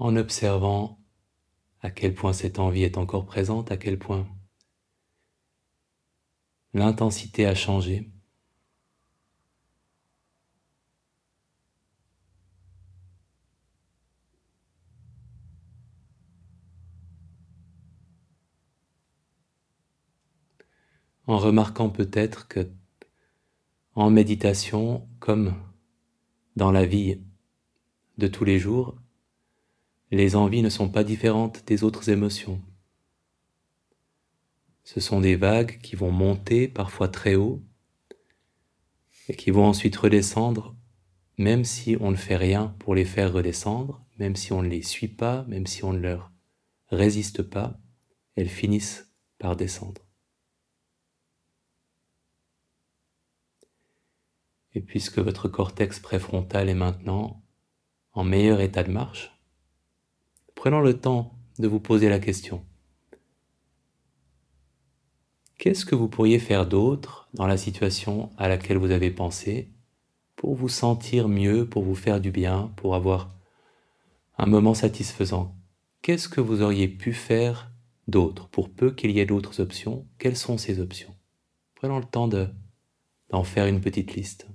En observant à quel point cette envie est encore présente, à quel point l'intensité a changé. En remarquant peut-être que en méditation, comme dans la vie de tous les jours, les envies ne sont pas différentes des autres émotions. Ce sont des vagues qui vont monter parfois très haut et qui vont ensuite redescendre, même si on ne fait rien pour les faire redescendre, même si on ne les suit pas, même si on ne leur résiste pas, elles finissent par descendre. Et puisque votre cortex préfrontal est maintenant en meilleur état de marche, Prenons le temps de vous poser la question. Qu'est-ce que vous pourriez faire d'autre dans la situation à laquelle vous avez pensé pour vous sentir mieux, pour vous faire du bien, pour avoir un moment satisfaisant? Qu'est-ce que vous auriez pu faire d'autre? Pour peu qu'il y ait d'autres options Quelles sont ces options? Prenons le temps d'en faire une petite liste.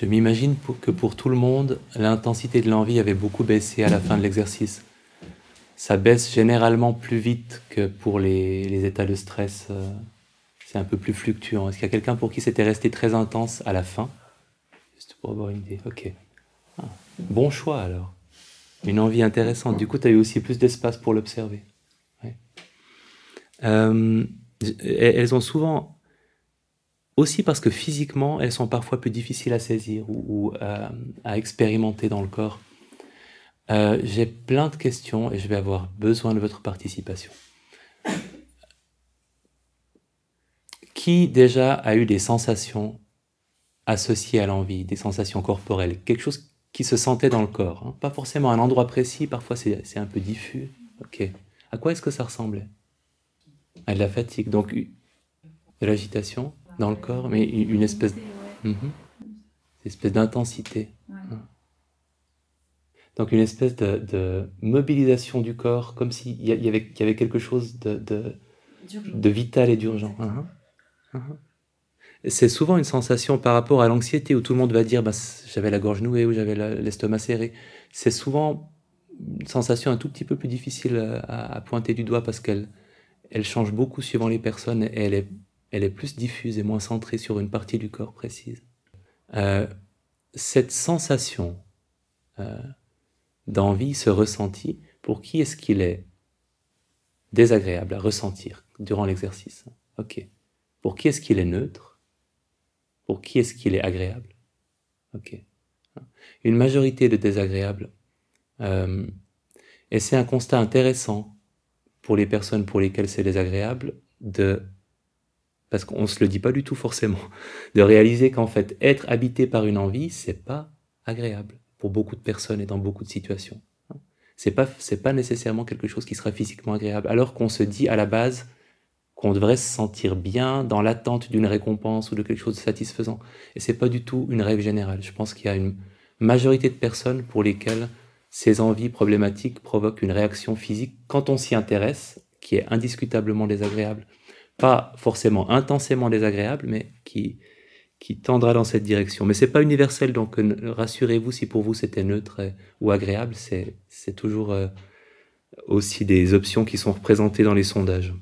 Je m'imagine que pour tout le monde, l'intensité de l'envie avait beaucoup baissé à la fin de l'exercice. Ça baisse généralement plus vite que pour les, états de stress. Euh, c'est un peu plus fluctuant. Est-ce qu'il y a quelqu'un pour qui c'était resté très intense à la fin? Juste pour avoir une idée. Ok. Bon choix alors. Une envie intéressante. Du coup, tu as eu aussi plus d'espace pour l'observer. Euh, elles ont souvent, aussi parce que physiquement, elles sont parfois plus difficiles à saisir ou, euh, à expérimenter dans le corps. Euh, j'ai plein de questions et je vais avoir besoin de votre participation. Qui déjà a eu des sensations associées à l'envie, des sensations corporelles, quelque chose qui se sentait dans le corps. Hein. Pas forcément un endroit précis, parfois c'est un peu diffus. Ok. À quoi est-ce que ça ressemblait? À de la fatigue, donc de l'agitation dans le corps, mais une espèce, mhm. espèce d'intensité. Hein. Donc une espèce de, de mobilisation du corps, comme s'il y, y, avait, y avait quelque chose de, de, de vital et d'urgent. C'est souvent une sensation par rapport à l'anxiété où tout le monde va dire bah, j'avais la gorge nouée ou j'avais l'estomac serré. C'est souvent une sensation un tout petit peu plus difficile à, pointer du doigt parce qu'elle elle change beaucoup suivant les personnes et elle est, elle est plus diffuse et moins centrée sur une partie du corps précise. Euh, cette sensation euh, d'envie, ce ressenti, pour qui est-ce qu'il est désagréable à ressentir durant l'exercice? Ok. Pour qui est-ce qu'il est neutre? Pour qui est-ce qu'il est agréable? Ok. Une majorité de désagréables. Euh, et c'est un constat intéressant pour les personnes pour lesquelles c'est désagréable de parce qu'on se le dit pas du tout forcément, de réaliser qu'en fait, être habité par une envie, c'est pas agréable pour beaucoup de personnes et dans beaucoup de situations. C'est pas, c'est pas nécessairement quelque chose qui sera physiquement agréable, alors qu'on se dit à la base qu'on devrait se sentir bien dans l'attente d'une récompense ou de quelque chose de satisfaisant. Et c'est pas du tout une règle générale. Je pense qu'il y a une majorité de personnes pour lesquelles ces envies problématiques provoquent une réaction physique quand on s'y intéresse, qui est indiscutablement désagréable pas forcément intensément désagréable, mais qui, qui tendra dans cette direction. Mais c'est pas universel, donc euh, rassurez-vous si pour vous c'était neutre euh, ou agréable, c'est, toujours euh, aussi des options qui sont représentées dans les sondages.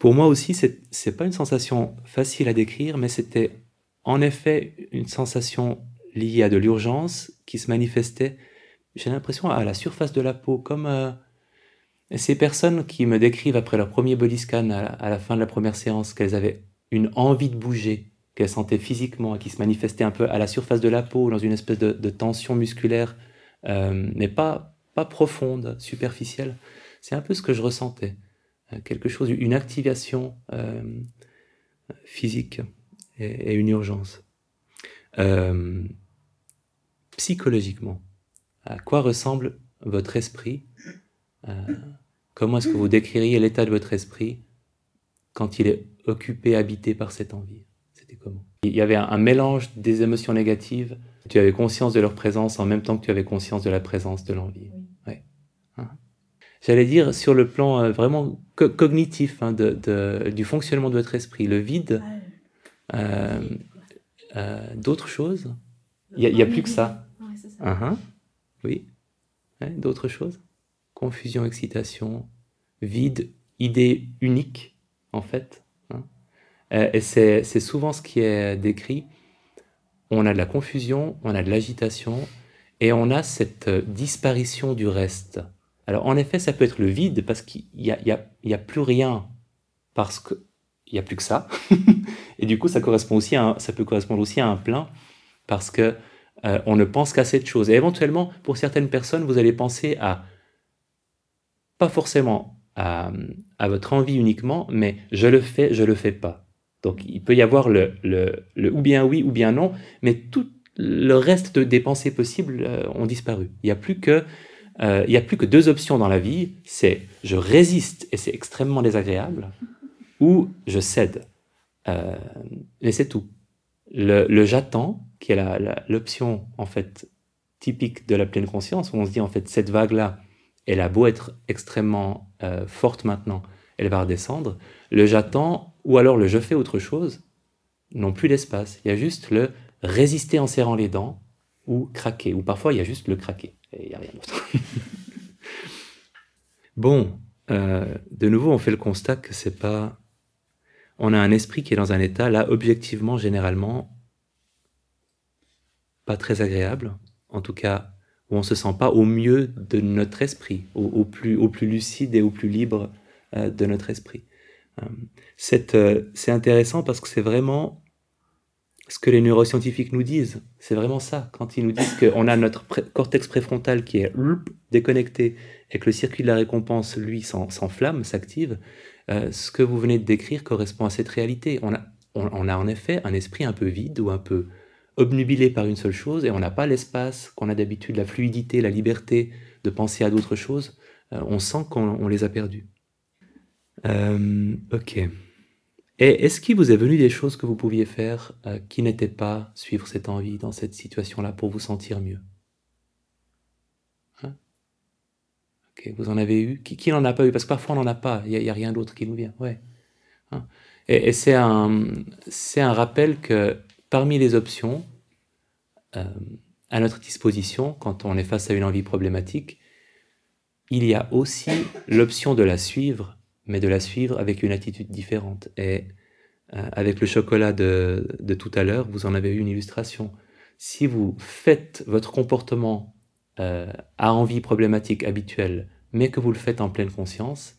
Pour moi aussi, c'est, c'est pas une sensation facile à décrire, mais c'était en effet une sensation liée à de l'urgence qui se manifestait, j'ai l'impression, à la surface de la peau, comme et ces personnes qui me décrivent après leur premier body scan à la, fin de la première séance qu'elles avaient une envie de bouger, qu'elles sentaient physiquement et qui se manifestait un peu à la surface de la peau, dans une espèce de, tension musculaire, euh, mais pas, pas profonde, superficielle, c'est un peu ce que je ressentais. Euh, quelque chose, une activation euh, physique et, une urgence. Euh, psychologiquement, à quoi ressemble votre esprit Comment est-ce que vous décririez l'état de votre esprit quand il est occupé, habité par cette envie? C'était comment? Il y avait un, mélange des émotions négatives. Tu avais conscience de leur présence en même temps que tu avais conscience de la présence de l'envie. Ouais. J'allais dire sur le plan euh, vraiment cognitif hein, de, du fonctionnement de votre esprit, le vide, euh, euh, d'autres choses? Il n'y a, plus que ça? Uh-huh. Oui. d'autres choses? Confusion, excitation, vide, idée unique, en fait. Hein. Et c'est souvent ce qui est décrit. On a de la confusion, on a de l'agitation, et on a cette disparition du reste. Alors en effet, ça peut être le vide, parce qu'il n'y a, y a, plus rien, parce qu'il n'y a plus que ça. et du coup, ça, correspond aussi ça peut correspondre aussi à un plein, parce que euh, on ne pense qu'à cette chose. Et éventuellement, pour certaines personnes, vous allez penser à pas forcément à, votre envie uniquement, mais je le fais, je le fais pas. Donc il peut y avoir le, le, ou bien oui ou bien non, mais tout le reste des pensées possibles euh, ont disparu. Il n'y a plus que euh, il y a plus que deux options dans la vie, c'est je résiste et c'est extrêmement désagréable, ou je cède. Euh, et c'est tout. Le, j'attends, qui est l'option en fait typique de la pleine conscience, où on se dit en fait cette vague là, elle a beau être extrêmement euh, forte maintenant, elle va redescendre. Le j'attends ou alors le je fais autre chose n'ont plus d'espace. Il y a juste le résister en serrant les dents ou craquer. Ou parfois il y a juste le craquer. Et il n'y a rien d'autre. bon, euh, de nouveau on fait le constat que c'est pas... On a un esprit qui est dans un état là objectivement généralement pas très agréable. En tout cas où on se sent pas au mieux de notre esprit, au, plus, lucide et au plus libre euh, de notre esprit. Euh, c'est intéressant parce que c'est vraiment ce que les neuroscientifiques nous disent. C'est vraiment ça. Quand ils nous disent qu'on a notre cortex préfrontal qui est déconnecté et que le circuit de la récompense, lui, s'enflamme, s'active, ce que vous venez de décrire correspond à cette réalité. On a, on a en effet un esprit un peu vide ou un peu obnubilé par une seule chose et on n'a pas l'espace qu'on a d'habitude, la fluidité, la liberté de penser à d'autres choses, euh, on sent qu'on les a perdus. Euh, ok. Et est-ce qu'il vous est venu des choses que vous pouviez faire euh, qui n'étaient pas suivre cette envie dans cette situation-là pour vous sentir mieux? Hein? Vous en avez eu? Qui, n'en a pas eu? Parce que parfois on n'en a pas, il n'y a, rien d'autre qui nous vient. Ouais. Hein? Et, c'est un, un rappel que parmi les options euh, à notre disposition, quand on est face à une envie problématique, il y a aussi l'option de la suivre mais de la suivre avec une attitude différente. Et euh, avec le chocolat de, de tout à l'heure, vous en avez eu une illustration. Si vous faites votre comportement euh, à envie problématique habituelle, mais que vous le faites en pleine conscience,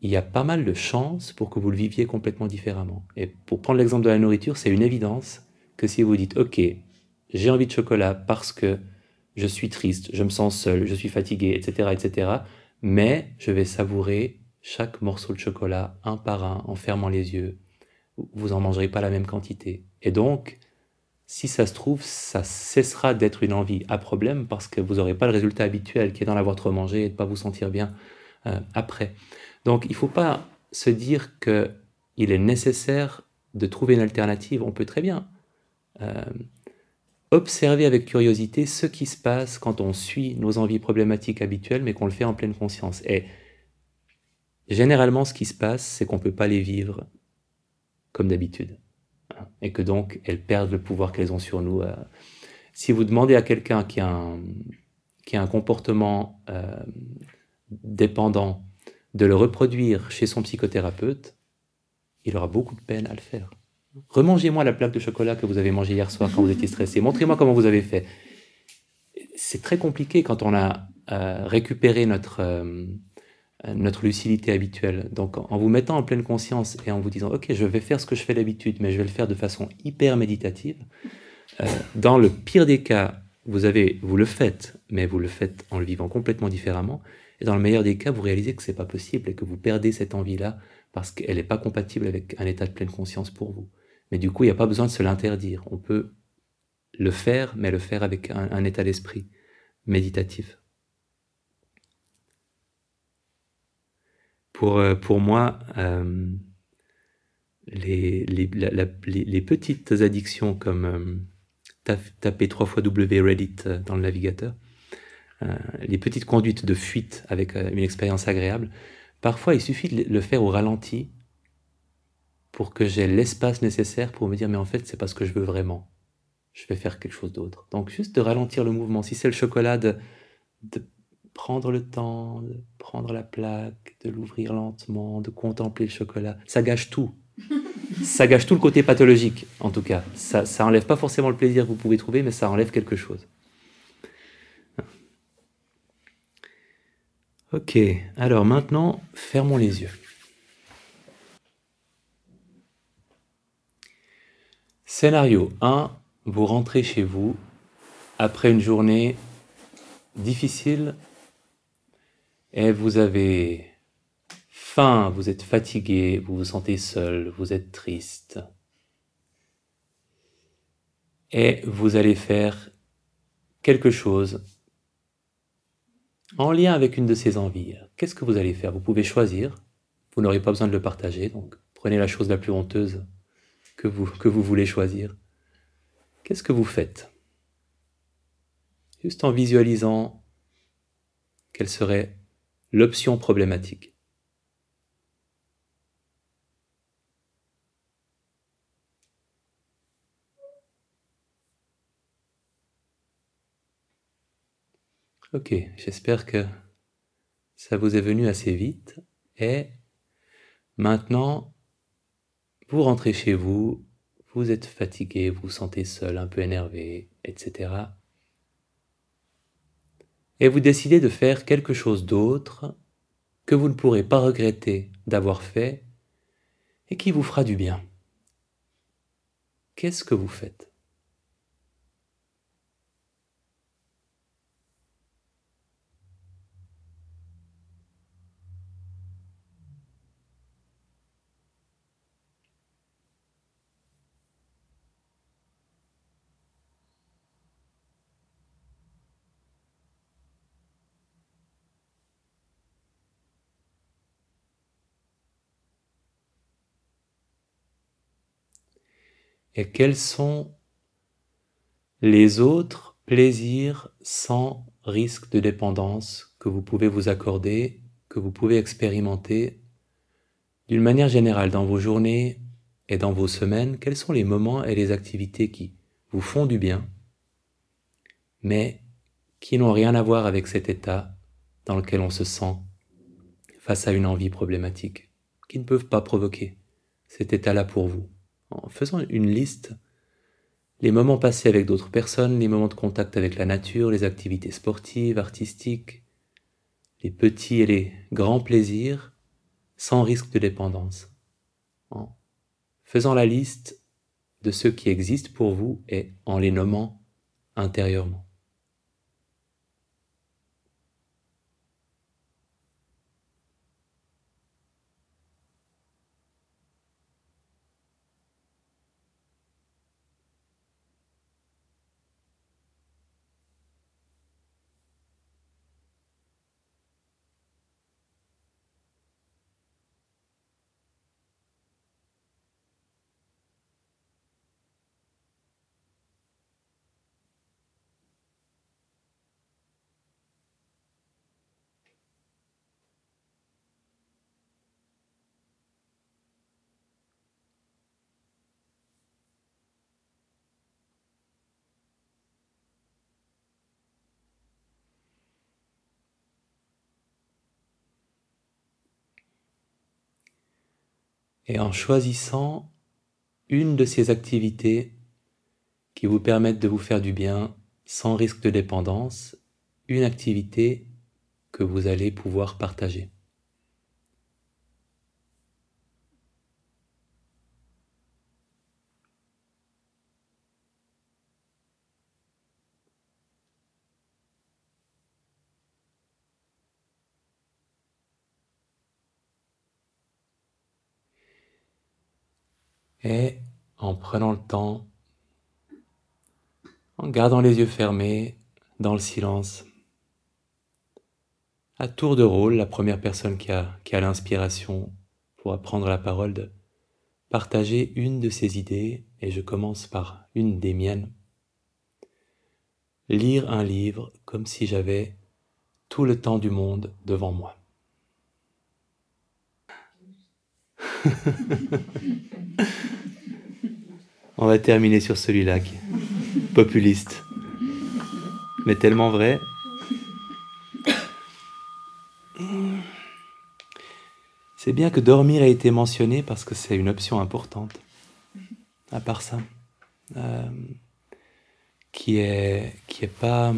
il y a pas mal de chances pour que vous le viviez complètement différemment. Et pour prendre l'exemple de la nourriture, c'est une évidence que si vous dites, OK, j'ai envie de chocolat parce que je suis triste, je me sens seul, je suis fatigué, etc., etc., mais je vais savourer chaque morceau de chocolat un par un en fermant les yeux. Vous en mangerez pas la même quantité. Et donc, si ça se trouve, ça cessera d'être une envie à problème parce que vous n'aurez pas le résultat habituel qui est d'en avoir trop mangé et de pas vous sentir bien euh, après. Donc, il ne faut pas se dire que il est nécessaire de trouver une alternative. On peut très bien euh, observer avec curiosité ce qui se passe quand on suit nos envies problématiques habituelles, mais qu'on le fait en pleine conscience. Et Généralement, ce qui se passe, c'est qu'on ne peut pas les vivre comme d'habitude. Hein, et que donc, elles perdent le pouvoir qu'elles ont sur nous. Euh. Si vous demandez à quelqu'un qui, qui a un comportement euh, dépendant de le reproduire chez son psychothérapeute, il aura beaucoup de peine à le faire. Remangez-moi la plaque de chocolat que vous avez mangée hier soir quand vous étiez stressé. Montrez-moi comment vous avez fait. C'est très compliqué quand on a euh, récupéré notre, notre lucidité habituelle. Donc en vous mettant en pleine conscience et en vous disant ok je vais faire ce que je fais d'habitude mais je vais le faire de façon hyper méditative, euh, dans le pire des cas vous, avez, vous le faites mais vous le faites en le vivant complètement différemment et dans le meilleur des cas vous réalisez que c'est pas possible et que vous perdez cette envie-là parce qu'elle n'est pas compatible avec un état de pleine conscience pour vous. Mais du coup il n'y a pas besoin de se l'interdire. On peut le faire mais le faire avec un état d'esprit méditatif. Pour, euh, pour moi, euh, les, les, les, petites addictions comme euh, taper trois fois W Reddit dans le navigateur, les petites conduites de fuite avec une expérience agréable, parfois il suffit de le faire au ralenti pour que j'ai l'espace nécessaire pour me dire mais en fait c'est pas ce que je veux vraiment. Je vais faire quelque chose d'autre. Donc juste de ralentir le mouvement. Si c'est le chocolat, de prendre le temps, de prendre la plaque, de l'ouvrir lentement, de contempler le chocolat. Ça gâche tout. ça gâche tout le côté pathologique, en tout cas. Ça, ça enlève pas forcément le plaisir que vous pouvez trouver, mais ça enlève quelque chose. Ok, alors maintenant, fermons les yeux. Scénario 1, vous rentrez chez vous après une journée difficile et vous avez faim, vous êtes fatigué, vous vous sentez seul, vous êtes triste. Et vous allez faire quelque chose en lien avec une de ces envies. Qu'est-ce que vous allez faire? Vous pouvez choisir, vous n'aurez pas besoin de le partager, donc prenez la chose la plus honteuse que vous, voulez choisir. Qu'est-ce que vous faites? Juste en visualisant quelle serait l'option problématique. Ok, j'espère que ça vous est venu assez vite. Et maintenant, vous rentrez chez vous, vous êtes fatigué, vous vous sentez seul, un peu énervé, etc et vous décidez de faire quelque chose d'autre que vous ne pourrez pas regretter d'avoir fait et qui vous fera du bien. Qu'est-ce que vous faites? Et quels sont les autres plaisirs sans risque de dépendance que vous pouvez vous accorder, que vous pouvez expérimenter d'une manière générale dans vos journées et dans vos semaines, quels sont les moments et les activités qui vous font du bien, mais qui n'ont rien à voir avec cet état dans lequel on se sent face à une envie problématique, qui ne peuvent pas provoquer cet état-là pour vous? En faisant une liste les moments passés avec d'autres personnes, les moments de contact avec la nature, les activités sportives, artistiques, les petits et les grands plaisirs, sans risque de dépendance. En faisant la liste de ceux qui existent pour vous et en les nommant intérieurement. Et en choisissant une de ces activités qui vous permettent de vous faire du bien sans risque de dépendance, une activité que vous allez pouvoir partager. Et en prenant le temps, en gardant les yeux fermés, dans le silence, à tour de rôle, la première personne qui a, l'inspiration pourra prendre la parole de partager une de ses idées, et je commence par une des miennes. Lire un livre comme si j'avais tout le temps du monde devant moi. On va terminer sur celui-là qui est populiste, mais tellement vrai. C'est bien que dormir ait été mentionné parce que c'est une option importante. À part ça, euh, qui est qui est pas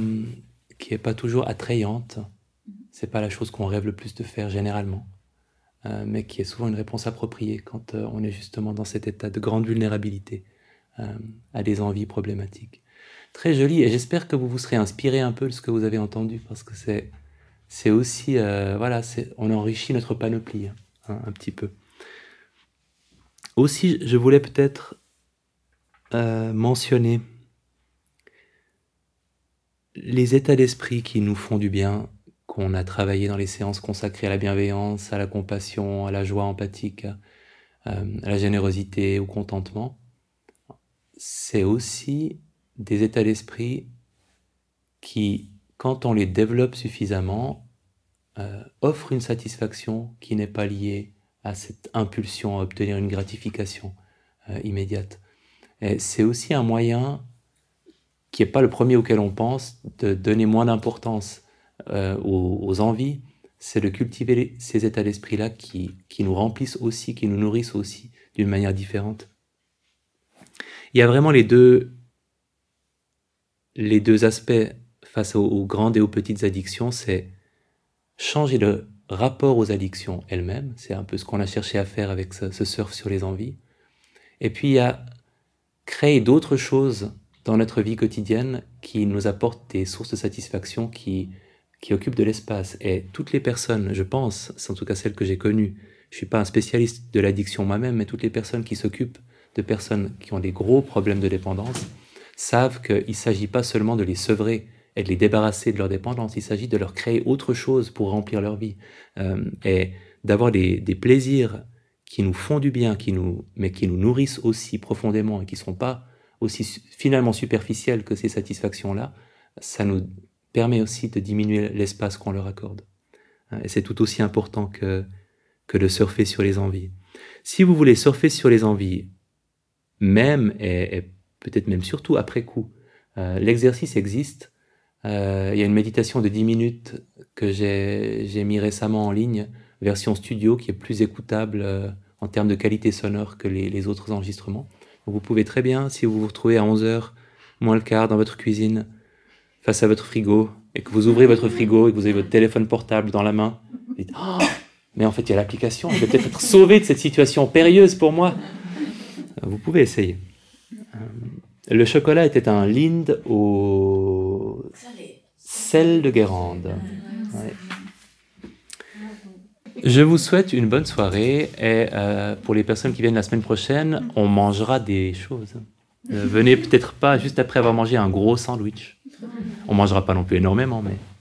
qui est pas toujours attrayante. C'est pas la chose qu'on rêve le plus de faire généralement. Euh, mais qui est souvent une réponse appropriée quand euh, on est justement dans cet état de grande vulnérabilité euh, à des envies problématiques. Très joli, et j'espère que vous vous serez inspiré un peu de ce que vous avez entendu, parce que c'est, c'est aussi, voilà, c'est, on enrichit notre panoplie hein, un petit peu. Aussi, je voulais peut-être mentionner les états d'esprit qui nous font du bien qu'on a travaillé dans les séances consacrées à la bienveillance, à la compassion, à la joie empathique, euh, à la générosité, au contentement, c'est aussi des états d'esprit qui, quand on les développe suffisamment, euh, offrent une satisfaction qui n'est pas liée à cette impulsion à obtenir une gratification euh, immédiate. C'est aussi un moyen qui n'est pas le premier auquel on pense de donner moins d'importance euh, aux, envies, c'est de cultiver ces états d'esprit-là qui, qui nous remplissent aussi, qui nous nourrissent aussi d'une manière différente. Il y a vraiment les deux, les deux aspects face aux, grandes et aux petites addictions, c'est changer le rapport aux addictions elles-mêmes, c'est un peu ce qu'on a cherché à faire avec ce, ce surf sur les envies. Et puis il y a créer d'autres choses dans notre vie quotidienne qui nous apportent des sources de satisfaction qui, qui occupe de l'espace. Et toutes les personnes, je pense, c'est en tout cas celles que j'ai connues, je suis pas un spécialiste de l'addiction moi-même, mais toutes les personnes qui s'occupent de personnes qui ont des gros problèmes de dépendance savent qu'il ne s'agit pas seulement de les sevrer et de les débarrasser de leur dépendance, il s'agit de leur créer autre chose pour remplir leur vie euh, et d'avoir des, des, plaisirs qui nous font du bien, qui nous, mais qui nous nourrissent aussi profondément et qui ne sont pas aussi finalement superficielles que ces satisfactions-là, ça nous permet aussi de diminuer l'espace qu'on leur accorde. Et c'est tout aussi important que, que de surfer sur les envies. Si vous voulez surfer sur les envies, même et, peut-être même surtout après coup, euh, l'exercice existe. Euh, il y a une méditation de 10 minutes que j'ai mis récemment en ligne, version studio, qui est plus écoutable euh, en termes de qualité sonore que les, autres enregistrements. Vous pouvez très bien, si vous vous retrouvez à 11h, moins le quart, dans votre cuisine, face à votre frigo, et que vous ouvrez votre frigo et que vous avez votre téléphone portable dans la main, vous dites, oh, mais en fait, il y a l'application, je vais peut-être être sauvé de cette situation périlleuse pour moi. Vous pouvez essayer. Le chocolat était un Lind au sel de Guérande. Je vous souhaite une bonne soirée et euh, pour les personnes qui viennent la semaine prochaine, on mangera des choses. Euh, venez peut-être pas juste après avoir mangé un gros sandwich. On mangera pas non plus énormément, mais